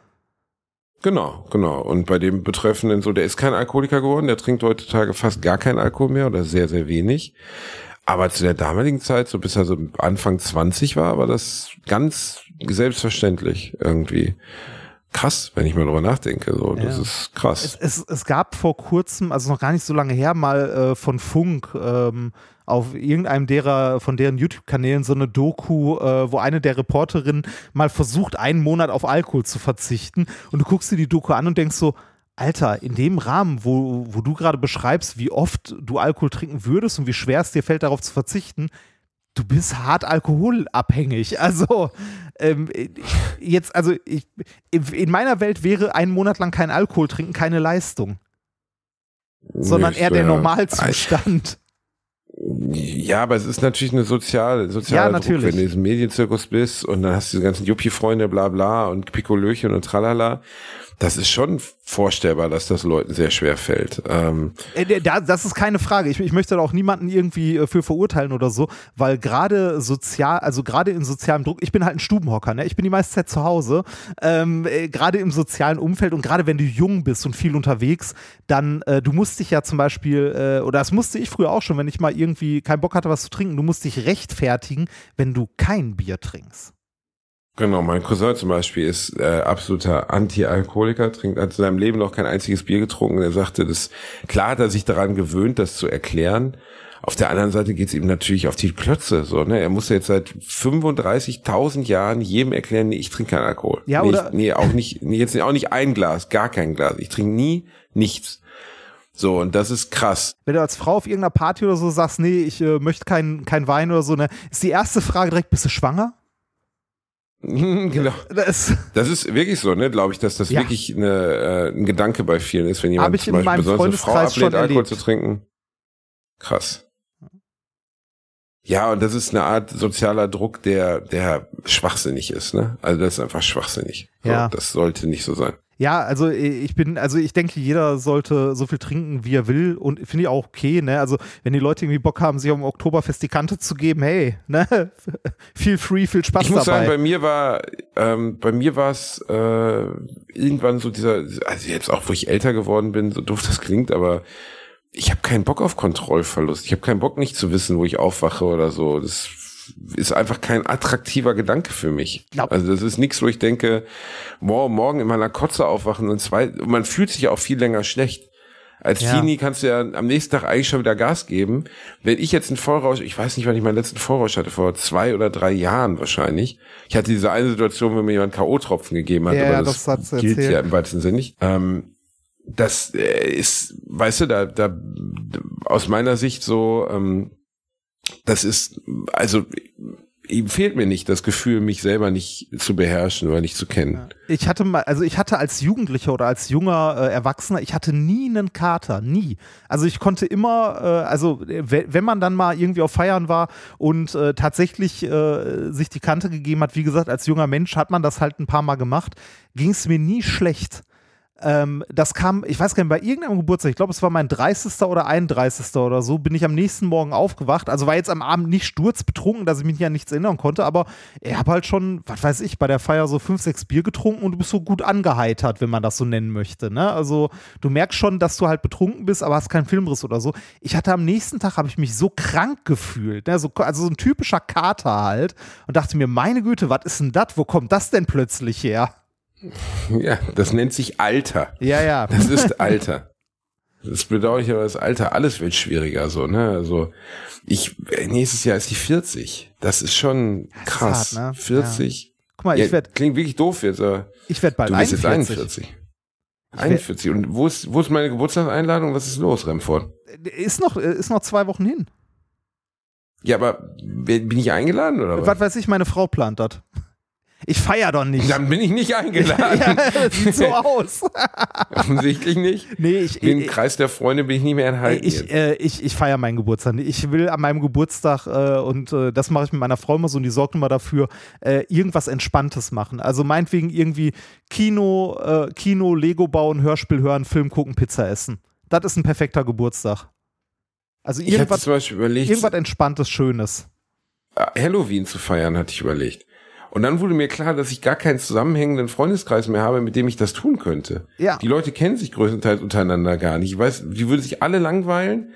Genau, genau. Und bei dem Betreffenden so, der ist kein Alkoholiker geworden, der trinkt heutzutage fast gar keinen Alkohol mehr oder sehr, sehr wenig. Aber zu der damaligen Zeit, so bis er so Anfang 20 war, war das ganz selbstverständlich irgendwie. Krass, wenn ich mal drüber nachdenke. So, das Ja. ist krass. Es, es, es gab vor kurzem, also noch gar nicht so lange her, mal äh, von Funk ähm, auf irgendeinem derer, von deren YouTube-Kanälen so eine Doku, äh, wo eine der Reporterinnen mal versucht, einen Monat auf Alkohol zu verzichten. Und du guckst dir die Doku an und denkst so, Alter, in dem Rahmen, wo, wo du gerade beschreibst, wie oft du Alkohol trinken würdest und wie schwer es dir fällt, darauf zu verzichten, du bist hart alkoholabhängig. Also ähm, jetzt, also ich, in meiner Welt wäre einen Monat lang kein Alkohol trinken keine Leistung, sondern Nee, eher der Normalzustand. Ja, aber es ist natürlich eine soziale, soziale Ja, Druck, wenn du in diesem Medienzirkus bist und dann hast du diese ganzen Yuppie-Freunde, bla bla und Pikolöchen und tralala. Das ist schon vorstellbar, dass das Leuten sehr schwer fällt. Ähm, Äh, da- Das ist keine Frage. Ich, ich möchte da auch niemanden irgendwie äh, für verurteilen oder so, weil gerade sozial, also gerade in sozialem Druck, ich bin halt ein Stubenhocker, ne? Ich bin die meiste Zeit zu Hause. Ähm, äh, gerade im sozialen Umfeld und gerade wenn du jung bist und viel unterwegs, dann, äh, du musst dich ja zum Beispiel, äh, oder das musste ich früher auch schon, wenn ich mal irgendwie keinen Bock hatte, was zu trinken, du musst dich rechtfertigen, wenn du kein Bier trinkst. Genau, mein Cousin zum Beispiel ist äh, absoluter Anti-Alkoholiker, trinkt hat in seinem Leben noch kein einziges Bier getrunken. Er sagte, das klar hat er sich daran gewöhnt, das zu erklären. Auf der anderen Seite geht's ihm natürlich auf die Klötze. So, ne? Er muss jetzt seit 35.000 Jahren jedem erklären, nee, ich trinke keinen Alkohol. Ja, nee, oder- ich, nee, auch nicht, nee, jetzt auch nicht ein Glas, gar kein Glas. Ich trinke nie nichts. So, und das ist krass. Wenn du als Frau auf irgendeiner Party oder so sagst, nee, ich äh, möchte keinen kein Wein oder so, ne, ist die erste Frage direkt, bist du schwanger? genau. Das Das ist wirklich so, ne, glaube ich, dass das Ja. wirklich eine, äh, ein Gedanke bei vielen ist, wenn jemand zum Beispiel besonders eine Frau ablehnt, Alkohol zu trinken. Krass. Ja, und das ist eine Art sozialer Druck, der, der schwachsinnig ist, ne? Also das ist einfach schwachsinnig. So, Ja. Das sollte nicht so sein. Ja, also ich bin, also ich denke, jeder sollte so viel trinken, wie er will und finde ich auch okay, ne? Also wenn die Leute irgendwie Bock haben, sich am Oktoberfest die Kante zu geben, hey, ne? Feel free, viel Spaß Ich muss dabei. sagen, bei mir war, ähm, bei mir war es äh, irgendwann so dieser, also jetzt auch, wo ich älter geworden bin, so doof das klingt, aber ich habe keinen Bock auf Kontrollverlust. Ich habe keinen Bock, nicht zu wissen, wo ich aufwache oder so. Das ist einfach kein attraktiver Gedanke für mich. Glaub- Also das ist nichts, wo ich denke, wow, morgen in meiner Kotze aufwachen und zwei, und man fühlt sich ja auch viel länger schlecht. Als Ja. Teenie kannst du ja am nächsten Tag eigentlich schon wieder Gas geben. Wenn ich jetzt einen Vollrausch, ich weiß nicht, wann ich meinen letzten Vollrausch hatte, vor zwei oder drei Jahren wahrscheinlich. Ich hatte diese eine Situation, wo mir jemand K.O.-Tropfen gegeben hat, Ja, aber das das, gilt erzählt. ja im weitesten Sinne nicht. Ähm, das äh, ist, weißt du, da, da aus meiner Sicht so, ähm, das ist, also ihm fehlt mir nicht das Gefühl, mich selber nicht zu beherrschen oder nicht zu kennen. Ich hatte mal, also ich hatte als Jugendlicher oder als junger äh, Erwachsener, ich hatte nie einen Kater, nie. Also ich konnte immer, äh, also äh, we- wenn man dann mal irgendwie auf Feiern war und äh, tatsächlich äh, sich die Kante gegeben hat, wie gesagt, als junger Mensch hat man das halt ein paar Mal gemacht, ging es mir nie schlecht. Ähm, das kam, ich weiß gar nicht, bei irgendeinem Geburtstag, ich glaube, es war mein 30. oder 31. oder so, bin ich am nächsten Morgen aufgewacht. Also war jetzt am Abend nicht sturzbetrunken, dass ich mich an nichts erinnern konnte, aber ich habe halt schon, was weiß ich, bei der Feier so fünf, sechs Bier getrunken und du bist so gut angeheitert, wenn man das so nennen möchte. Ne? Also du merkst schon, dass du halt betrunken bist, aber hast keinen Filmriss oder so. Ich hatte am nächsten Tag, habe ich mich so krank gefühlt, ne? so, also so ein typischer Kater halt und dachte mir, meine Güte, was ist denn das? Wo kommt das denn plötzlich her? Ja, das nennt sich Alter. Ja, ja. Das ist Alter. Das bedauere ich aber das Alter, alles wird schwieriger so, ne? Also ich nächstes Jahr ist die 40. Das ist schon ist krass. hart, ne? 40. Guck mal, Ja, ich werde klingt wirklich doof jetzt, aber ich werd bald du bist 41. jetzt 41. werd- 41. Und wo ist, wo ist meine Geburtstagseinladung? Was ist los, Remford? Ist noch, ist noch zwei Wochen hin. Ja, aber bin ich eingeladen oder was? Was weiß ich, meine Frau plant das. Ich feier doch nicht. Dann bin ich nicht eingeladen. ja, das sieht so aus. Offensichtlich nicht. Nee, ich, Den ich, Kreis der Freunde bin ich nicht mehr enthalten. ich, äh, ich, ich feiere meinen Geburtstag. Ich will an meinem Geburtstag, äh, und äh, das mache ich mit meiner Frau immer so, und die sorgt immer dafür, äh, irgendwas Entspanntes machen. Also meinetwegen irgendwie Kino, äh, Kino, Lego bauen, Hörspiel hören, Film gucken, Pizza essen. Das ist ein perfekter Geburtstag. Also irgendwas, zum Beispiel überlegt, irgendwas Entspanntes, Schönes. Halloween zu feiern, hatte ich überlegt. Und dann wurde mir klar, dass ich gar keinen zusammenhängenden Freundeskreis mehr habe, mit dem ich das tun könnte. Ja. Die Leute kennen sich größtenteils untereinander gar nicht. Ich weiß, die würden sich alle langweilen.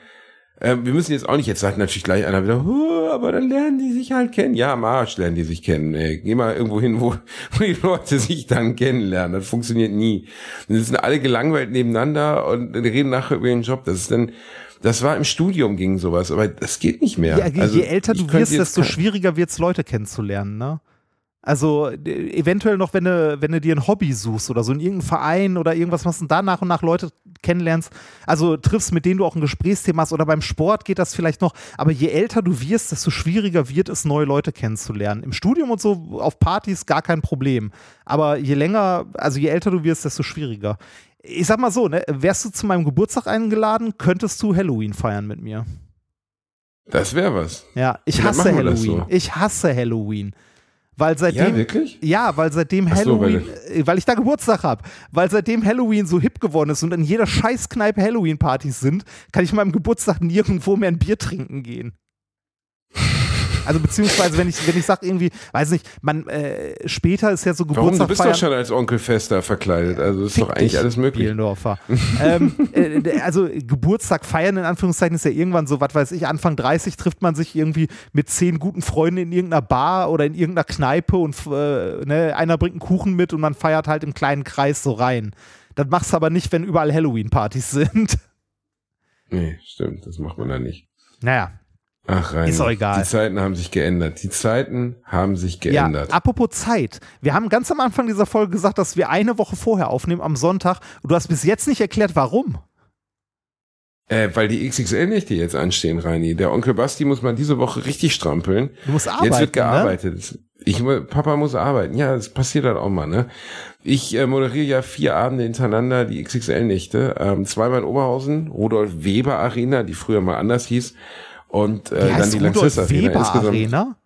Ähm, wir müssen jetzt auch nicht, jetzt sagt natürlich gleich einer wieder, "Huh, aber dann lernen die sich halt kennen. Ja, am Arsch lernen die sich kennen. Ey. Geh mal irgendwo hin, wo, wo die Leute sich dann kennenlernen. Das funktioniert nie. Dann sind alle gelangweilt nebeneinander und reden nachher über ihren Job. Das ist dann, das war im Studium ging sowas, aber das geht nicht mehr. Ja, je, Also, je älter du wirst, desto schwieriger wird es, Leute kennenzulernen, ne? Also d- eventuell noch, wenn du, wenn du dir ein Hobby suchst oder so in irgendeinem Verein oder irgendwas machst und da nach und nach Leute kennenlernst, also triffst, mit denen du auch ein Gesprächsthema hast oder beim Sport geht das vielleicht noch, aber je älter du wirst, desto schwieriger wird es, neue Leute kennenzulernen. Im Studium und so, auf Partys gar kein Problem. Aber je länger, also je älter du wirst, desto schwieriger. Ich sag mal so, ne, wärst du zu meinem Geburtstag eingeladen, könntest du Halloween feiern mit mir. Das wäre was. Ja, ich Dann hasse Halloween. so. Ich hasse Halloween. Weil Ja, seitdem, wirklich? ja, weil seitdem so, Halloween, äh, weil ich da Geburtstag habe, weil seitdem Halloween so hip geworden ist und in jeder Scheißkneipe Halloween-Partys sind, kann ich meinem Geburtstag nirgendwo mehr ein Bier trinken gehen. Also beziehungsweise, wenn ich, wenn ich sage irgendwie, weiß nicht, man, äh, später ist ja so Warum? Du Geburtstag bist feiern. doch schon als Onkel Fester verkleidet. Also ist Fick doch eigentlich alles möglich. Bielendorfer. ähm, äh, also Geburtstag feiern in Anführungszeichen ist ja irgendwann so, was weiß ich, Anfang 30 trifft man sich irgendwie mit zehn guten Freunden in irgendeiner Bar oder in irgendeiner Kneipe und äh, ne, einer bringt einen Kuchen mit und man feiert halt im kleinen Kreis so rein. Das machst du aber nicht, wenn überall Halloween-Partys sind. Nee, stimmt. Das macht man da nicht. Naja, Ach, rein. Ist doch egal. Die Zeiten haben sich geändert. Die Zeiten haben sich geändert. Ja, apropos Zeit. Wir haben ganz am Anfang dieser Folge gesagt, dass wir eine Woche vorher aufnehmen, am Sonntag. Und du hast bis jetzt nicht erklärt, warum. Äh, weil die XXL-Nächte jetzt anstehen, Reini. Der Onkel Basti muss mal diese Woche richtig strampeln. Du musst arbeiten. Jetzt wird Ne? gearbeitet. Ich, mu- Papa muss arbeiten. Ja, das passiert halt auch mal, ne? Ich äh, moderiere ja vier Abende hintereinander die XXL-Nächte. Ähm, zweimal in Oberhausen, Rudolf Weber Arena, die früher mal anders hieß. Und Wie äh, dann heißt die Rudolf Lanxess Arena. Weber Insgesamt, Arena?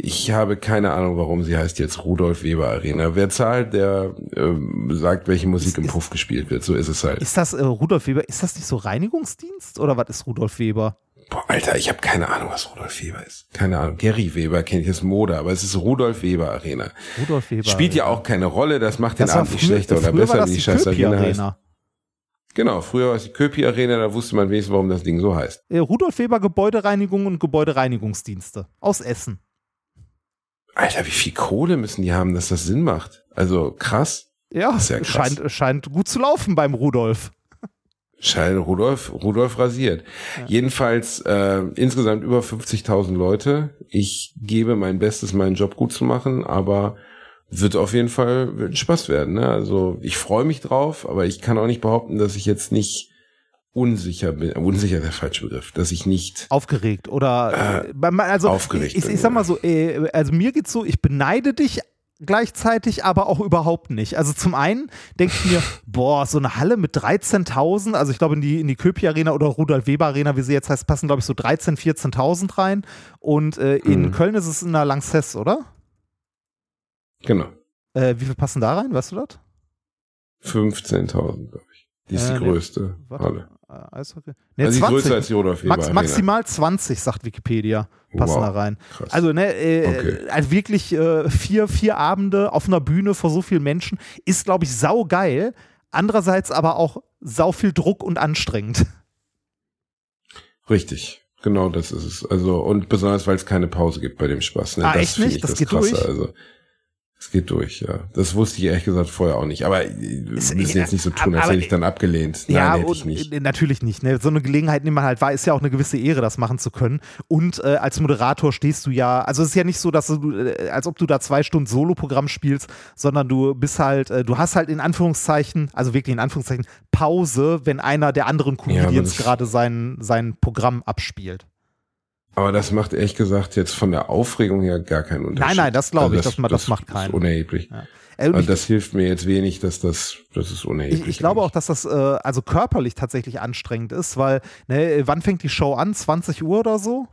ich habe keine Ahnung, warum sie heißt jetzt Rudolf Weber Arena. Wer zahlt, der ähm, sagt, welche Musik im ist- Puff gespielt wird. So ist es halt. Ist das äh, Rudolf Weber? Ist das nicht so Reinigungsdienst oder was ist Rudolf Weber? Boah, Alter, ich habe keine Ahnung, was Rudolf Weber ist. Keine Ahnung. Gary Weber kenne ich als Mode, aber es ist Rudolf Weber Arena. Rudolf Weber. Spielt ja auch keine Rolle, das macht den das Abend nicht schlechter oder besser, wenn die die scheiß Köpi Arena heißt. Genau, früher war es die Köpi Arena, da wusste man wenigstens, warum das Ding so heißt. Äh, Rudolf Weber Gebäudereinigung und Gebäudereinigungsdienste aus Essen. Alter, wie viel Kohle müssen die haben, dass das Sinn macht? Also krass. Ja, Das ist ja krass. scheint, scheint gut zu laufen beim Rudolf. Schein Rudolf, Rudolf rasiert. Jedenfalls äh, insgesamt über 50.000 Leute. Ich gebe mein Bestes, meinen Job gut zu machen, aber wird auf jeden Fall wird ein Spaß werden. Ne? Also ich freue mich drauf, aber ich kann auch nicht behaupten, dass ich jetzt nicht unsicher bin. Unsicher ist der falsche Begriff, dass ich nicht Aufgeregt oder äh, also aufgeregt ich, ich, ich sag mal so, äh, also mir geht's so, ich beneide dich gleichzeitig, aber auch überhaupt nicht. Also zum einen denke ich mir, boah, so eine Halle mit 13.000, also ich glaube in die, in die Köpi Arena oder Rudolf Weber Arena, wie sie jetzt heißt, passen glaube ich so 13.000, 14.000 rein und äh, in Mhm. Köln ist es in der Lanxess, oder? Genau Äh, wie viel passen da rein, weißt du das? 15.000, glaube ich. Die ist Äh, die nee, größte Warte, Halle. äh, Eishockey. Nee, Also die ist 20. größer als die Rudolf Max, maximal 20, sagt Wikipedia, passen Wow, da rein. krass. Also, ne, äh, Okay. also wirklich äh, vier, vier Abende auf einer Bühne vor so vielen Menschen ist, glaube ich, saugeil. Andererseits aber auch sau viel Druck und anstrengend. Richtig, genau das ist es. Also und besonders weil es keine Pause gibt bei dem Spaß. Ne? Ah, das echt nicht? ich Das das, geht Krasse. durch? Also es geht durch, ja. Das wusste ich ehrlich gesagt vorher auch nicht. Aber wir Ist- müssen jetzt nicht so tun, als hätte ich dann abgelehnt. Nein, ja, hätte ich nicht. äh, natürlich nicht. Ne? So eine Gelegenheit nimmt man halt wahr, ist ja auch eine gewisse Ehre, das machen zu können. Und äh, als Moderator stehst du ja, also es ist ja nicht so, dass du, äh, als ob du da zwei Stunden Soloprogramm spielst, sondern du bist halt, äh, du hast halt in Anführungszeichen, also wirklich in Anführungszeichen, Pause, wenn einer der anderen Ja, Comedians das- gerade sein, sein Programm abspielt. Aber das macht ehrlich gesagt jetzt von der Aufregung her gar keinen Unterschied. Also Nein, nein, das glaube ich, das ma- das macht ist keinen. unerheblich. Ja. Und Also das hilft mir jetzt wenig, dass das, das ist unerheblich. ich, ich glaube auch, dass das äh, also körperlich tatsächlich anstrengend ist, weil, ne, wann fängt die Show an? 20 Uhr oder so?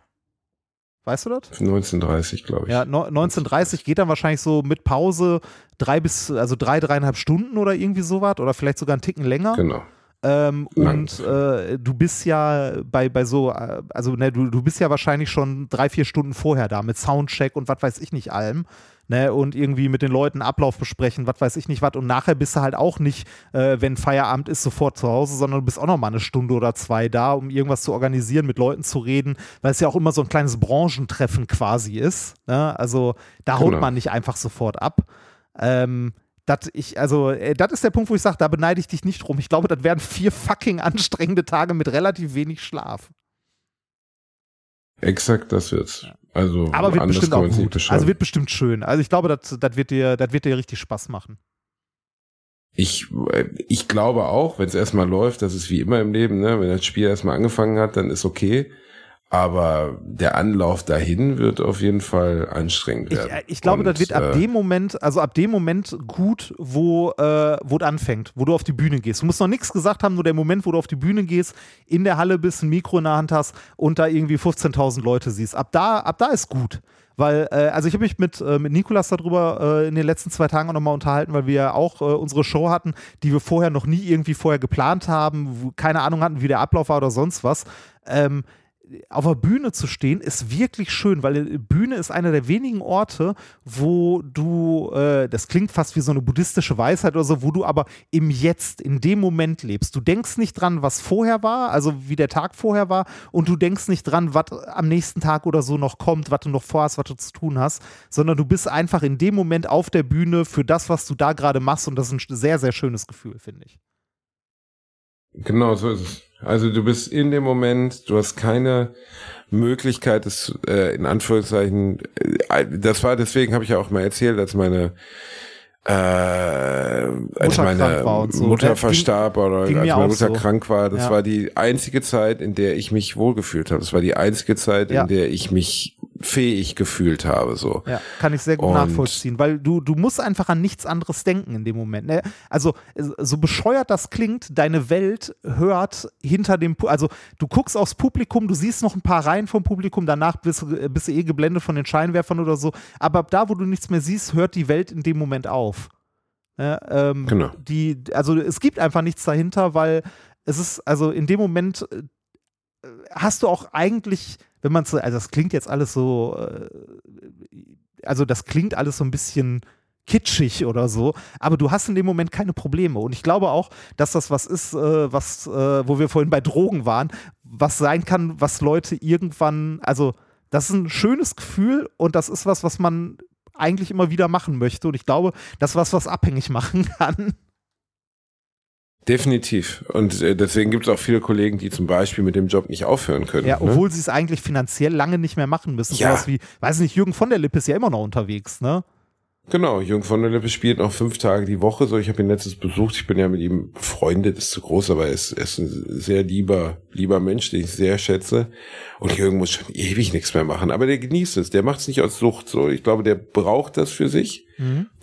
Weißt du das? 1930, glaube ich. Ja, no, 1930 geht dann wahrscheinlich so mit Pause drei bis, also drei, dreieinhalb Stunden oder irgendwie sowas oder vielleicht sogar einen Ticken länger. Genau. Ähm, und äh, du bist ja bei, bei so, äh, also ne, du, du bist ja wahrscheinlich schon drei, vier Stunden vorher da mit Soundcheck und was weiß ich nicht allem. Ne, und irgendwie mit den Leuten Ablauf besprechen, was weiß ich nicht was. Und nachher bist du halt auch nicht, äh, wenn Feierabend ist, sofort zu Hause, sondern du bist auch noch mal eine Stunde oder zwei da, um irgendwas zu organisieren, mit Leuten zu reden, weil es ja auch immer so ein kleines Branchentreffen quasi ist. Ne? Also da haut Genau. man nicht einfach sofort ab. Ähm, das ich, also, äh, das ist der Punkt, wo ich sage, da beneide ich dich nicht drum. Ich glaube, das wären vier fucking anstrengende Tage mit relativ wenig Schlaf. Exakt, das wird's. Also Aber wird bestimmt auch gut. Also wird bestimmt schön. Also ich glaube, das, das wird dir, das wird dir richtig Spaß machen. Ich, äh, ich glaube auch, wenn es erstmal läuft, das ist wie immer im Leben, ne? wenn das Spiel erstmal angefangen hat, dann ist okay. Aber der Anlauf dahin wird auf jeden Fall anstrengend Ich, werden. äh, ich glaube, Und, das wird ab äh, dem Moment, also ab dem Moment gut, wo äh, wo es anfängt, wo du auf die Bühne gehst. Du musst noch nichts gesagt haben, nur der Moment, wo du auf die Bühne gehst, in der Halle bist, ein Mikro in der Hand hast und da irgendwie 15.000 Leute siehst. Ab da, ab da ist gut. Weil, äh, also ich habe mich mit, äh, mit Nikolas darüber äh, in den letzten zwei Tagen auch nochmal unterhalten, weil wir ja auch äh, unsere Show hatten, die wir vorher noch nie irgendwie vorher geplant haben, wo keine Ahnung hatten, wie der Ablauf war oder sonst was. Ähm, auf der Bühne zu stehen, ist wirklich schön, weil Bühne ist einer der wenigen Orte, wo du, äh, das klingt fast wie so eine buddhistische Weisheit oder so, wo du aber im Jetzt, in dem Moment lebst. Du denkst nicht dran, was vorher war, also wie der Tag vorher war, und du denkst nicht dran, was am nächsten Tag oder so noch kommt, was du noch vorhast, was du zu tun hast, sondern du bist einfach in dem Moment auf der Bühne für das, was du da gerade machst, und das ist ein sehr, sehr schönes Gefühl, finde ich. Genau, so ist es. Also du bist in dem Moment, du hast keine Möglichkeit, es äh, in Anführungszeichen, äh, das war deswegen habe ich ja auch mal erzählt, als meine äh, als meine so. Mutter Äh, verstarb oder ging als meine Mutter so. krank war, das Ja. war die einzige Zeit, in der ich mich wohlgefühlt habe. Das war die einzige Zeit, Ja. in der ich mich fähig gefühlt habe. So. Ja, kann ich sehr gut Und- nachvollziehen, weil du, du musst einfach an nichts anderes denken in dem Moment. Ne? Also, so bescheuert das klingt, deine Welt hört hinter dem, Pu also du guckst aufs Publikum, du siehst noch ein paar Reihen vom Publikum, danach bist, du- bist du eh geblendet von den Scheinwerfern oder so, aber ab da, wo du nichts mehr siehst, hört die Welt in dem Moment auf. Ne? Ähm, Genau. Die, also es gibt einfach nichts dahinter, weil es ist, also in dem Moment äh, hast du auch eigentlich, wenn man so, also das klingt jetzt alles so, äh, also das klingt alles so ein bisschen kitschig oder so, aber du hast in dem Moment keine Probleme. Und ich glaube auch, dass das was ist, äh, was, äh, wo wir vorhin bei Drogen waren, was sein kann, was Leute irgendwann, also das ist ein schönes Gefühl und das ist was, was man eigentlich immer wieder machen möchte. Und ich glaube, das ist was, was abhängig machen kann. Definitiv. Und äh, deswegen gibt es auch viele Kollegen, die zum Beispiel mit dem Job nicht aufhören können. Ja, ne? obwohl sie es eigentlich finanziell lange nicht mehr machen müssen. Ja. Sowas wie, weiß nicht, Jürgen von der Lippe ist ja immer noch unterwegs, ne? Genau, Jürgen von der Lippe spielt noch fünf Tage die Woche. So, ich habe ihn letztens besucht. Ich bin ja mit ihm befreundet, ist zu groß, aber er ist, er ist ein sehr lieber, lieber Mensch, den ich sehr schätze. Und Jürgen muss schon ewig nichts mehr machen. Aber der genießt es. Der macht es nicht aus Sucht. So, ich glaube, der braucht das für sich.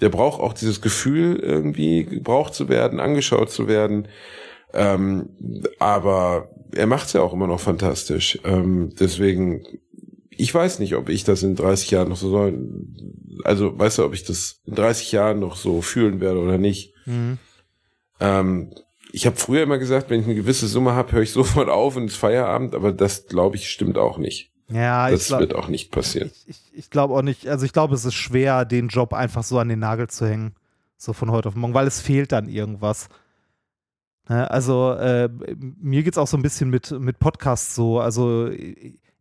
Der braucht auch dieses Gefühl, irgendwie gebraucht zu werden, angeschaut zu werden. Ähm, aber er macht es ja auch immer noch fantastisch. Ähm, deswegen, ich weiß nicht, ob ich das in 30 Jahren noch so soll. Also, weißt du, ob ich das in 30 Jahren noch so fühlen werde oder nicht. Ähm, ich habe früher immer gesagt, wenn ich eine gewisse Summe habe, höre ich sofort auf und ist Feierabend, aber das, glaube ich, stimmt auch nicht. Ja, ich Das glaub- wird auch nicht passieren. ich, ich glaube auch nicht, also ich glaube, es ist schwer, den Job einfach so an den Nagel zu hängen, so von heute auf morgen, weil es fehlt dann irgendwas. Ne, also äh, mir geht es auch so ein bisschen mit, mit Podcasts so, also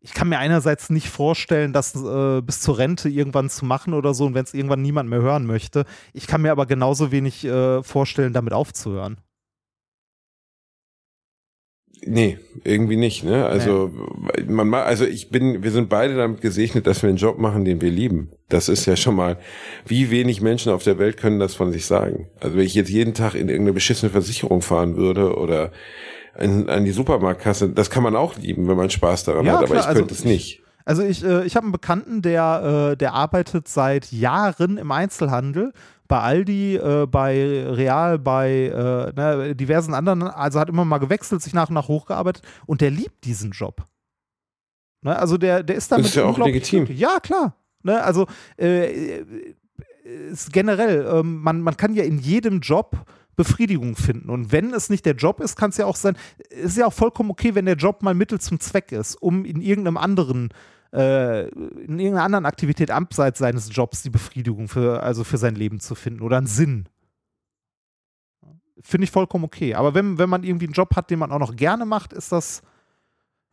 ich kann mir einerseits nicht vorstellen, das äh, bis zur Rente irgendwann zu machen oder so und wenn es irgendwann niemand mehr hören möchte. Ich kann mir aber genauso wenig äh, vorstellen, damit aufzuhören. Nee, irgendwie nicht, ne? Also, man ma- also ich bin, wir sind beide damit gesegnet, dass wir einen Job machen, den wir lieben. Das ist ja schon mal, wie wenig Menschen auf der Welt können das von sich sagen. Also wenn ich jetzt jeden Tag in irgendeine beschissene Versicherung fahren würde oder in, an die Supermarktkasse, das kann man auch lieben, wenn man Spaß daran Ja, hat, aber klar, ich also könnte es nicht. Also ich, äh, ich habe einen Bekannten, der, äh, der arbeitet seit Jahren im Einzelhandel, bei Aldi, äh, bei Real, bei äh, ne, diversen anderen, also hat immer mal gewechselt, sich nach und nach hochgearbeitet und der liebt diesen Job. Ne, also der, der ist damit Ist ja auch legitim. glücklich. Ja, klar. Ne, also äh, äh, ist generell, ähm, man, man kann ja in jedem Job Befriedigung finden. Und wenn es nicht der Job ist, kann es ja auch sein, ist ja auch vollkommen okay, wenn der Job mal Mittel zum Zweck ist, um in irgendeinem anderen, äh, in irgendeiner anderen Aktivität abseits seines Jobs die Befriedigung für, also für sein Leben zu finden oder einen Sinn. Finde ich vollkommen okay. Aber wenn, wenn man irgendwie einen Job hat, den man auch noch gerne macht, ist das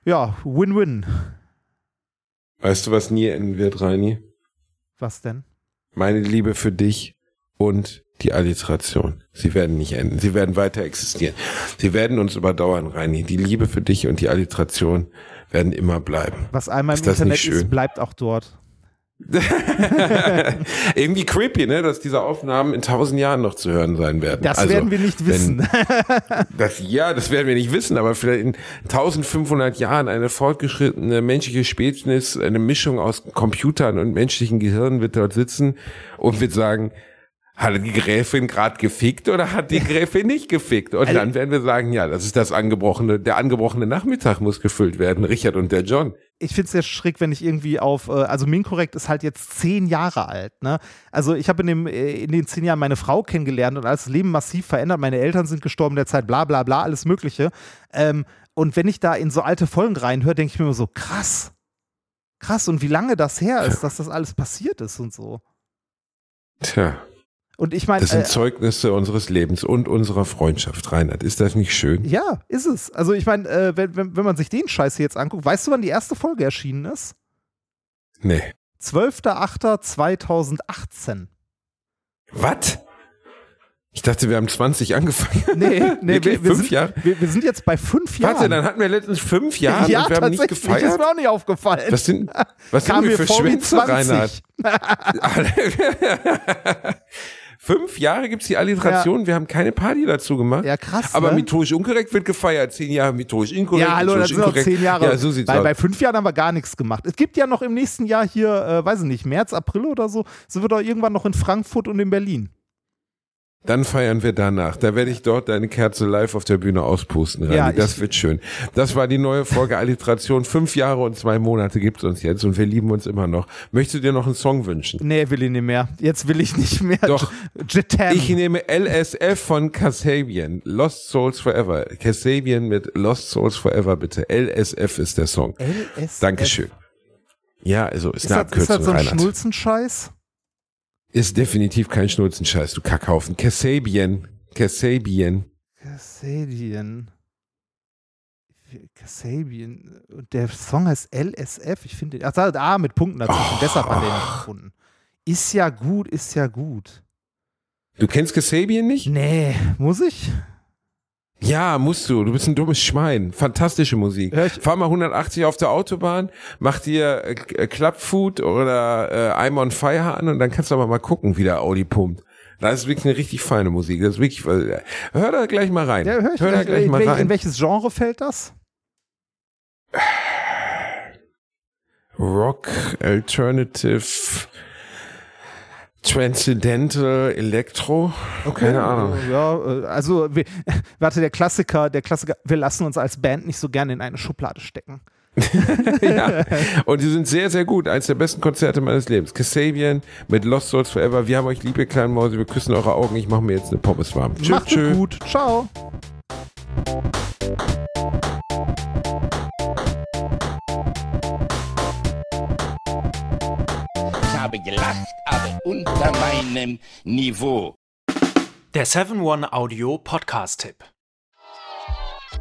ja Win-Win. Weißt du, was nie enden wird, Reini? Was denn? Meine Liebe für dich und die Alliteration. Sie werden nicht enden. Sie werden weiter existieren. Sie werden uns überdauern, Reini. Die Liebe für dich und die Alliteration werden immer bleiben. Was einmal im Ist das Internet ist, bleibt auch dort. Irgendwie creepy, ne, dass diese Aufnahmen in tausend Jahren noch zu hören sein werden. Das Also, werden wir nicht wenn- wissen. Das, ja, das werden wir nicht wissen, aber vielleicht in 1500 Jahren eine fortgeschrittene menschliche Spezies, eine Mischung aus Computern und menschlichen Gehirnen wird dort sitzen und wird sagen, hat die Gräfin gerade gefickt oder hat die Gräfin nicht gefickt? Und Also- dann werden wir sagen, ja, das ist das angebrochene, der angebrochene Nachmittag muss gefüllt werden, Richard und der John. ich finde es sehr schräg, wenn ich irgendwie auf, äh, also Minkorrekt ist halt jetzt zehn Jahre alt, ne? Also ich habe in, dem, äh, in den zehn Jahren meine Frau kennengelernt und alles Leben massiv verändert. Meine Eltern sind gestorben in der Zeit, bla bla bla, alles Mögliche. Ähm, und wenn ich da in so alte Folgen reinhöre, denke ich mir immer so, krass. Krass, und wie lange das her ist, dass das alles passiert ist und so. Tja, Und ich meine, das sind äh, Zeugnisse unseres Lebens und unserer Freundschaft, Reinhard. Ist das nicht schön? ja, ist es. Also ich meine, äh, wenn, wenn, wenn man sich den Scheiß hier jetzt anguckt, weißt du, wann die erste Folge erschienen ist? Nee. 12.08.2018. Was? Ich dachte, wir haben 20 angefangen. Nee, nee Wirklich? wir, wir, fünf sind, Jahre? wir, wir sind jetzt bei fünf Jahren. Warte, dann hatten wir letztens fünf Jahre ja, und wir haben nicht gefeiert. ist mir auch nicht aufgefallen. Was sind, was Kam sind wir für Schwänze, 20. Reinhard? Fünf Jahre gibt's die Alliteration, wir haben keine Party dazu gemacht. Ja, krass, Aber ne? methodisch unkorrekt wird gefeiert. Zehn Jahre methodisch inkorrekt. Ja, hallo, das sind noch inkorrekt. zehn Jahre. Ja, so sieht's bei, aus. bei fünf Jahren haben wir gar nichts gemacht. Es gibt ja noch im nächsten Jahr hier, äh, weiß ich nicht, März, April oder so, sind wir doch irgendwann noch in Frankfurt und in Berlin. Dann feiern wir danach. Da werde ich dort deine Kerze live auf der Bühne auspusten. Rani. Ja, das wird schön. Das war die neue Folge Alliteration. Fünf Jahre und zwei Monate gibt's uns jetzt und wir lieben uns immer noch. Möchtest du dir noch einen Song wünschen? Nee, will ich nicht mehr. Jetzt will ich nicht mehr. Doch. Jitan. Ich nehme LSF von Kasabian. Lost Souls Forever. Kasabian mit Lost Souls Forever, bitte. LSF ist der Song. LSF. Dankeschön. Ja, also ist, Ist eine das, ist das Abkürzung, so ein Reinhard. Ist definitiv kein Schnulzenscheiß, du Kackhaufen. Kasabian. Kasabian. Kasabian. Kasabian. Und der Song heißt LSF. Ich finde, ach, da- ah, mit Punkten dazwischen. Deshalb hat er nicht gefunden. Ist ja gut, ist ja gut. Du kennst Kasabian nicht? Nee, muss ich? Ja, musst du. Du bist ein dummes Schwein. Fantastische Musik. Ich- Fahr mal 180 auf der Autobahn, mach dir äh, äh, Clubfood oder äh, I'm on Fire an und dann kannst du aber mal gucken, wie der Audi pumpt. Das ist wirklich eine richtig feine Musik. Das ist wirklich, äh, hör da gleich mal rein. Ja, hör ich da gleich, in, mal wel- in rein. welches Genre fällt das? Rock, Alternative, Transcendental, Elektro. Keine Ahnung. Ja, äh, also, wir, warte, der Klassiker, der Klassiker, wir lassen uns als Band nicht so gerne in eine Schublade stecken. ja. Und die sind sehr, sehr gut. Eins der besten Konzerte meines Lebens. Kasabian mit Lost Souls Forever. Wir haben euch lieb, ihr kleinen Mäuse. Wir küssen eure Augen. Ich mache mir jetzt eine Pommes warm. Tschüss, Macht tschüss. gut. Ciao. Habe gelacht, aber unter meinem Niveau. Der 7-One Audio Podcast-Tipp.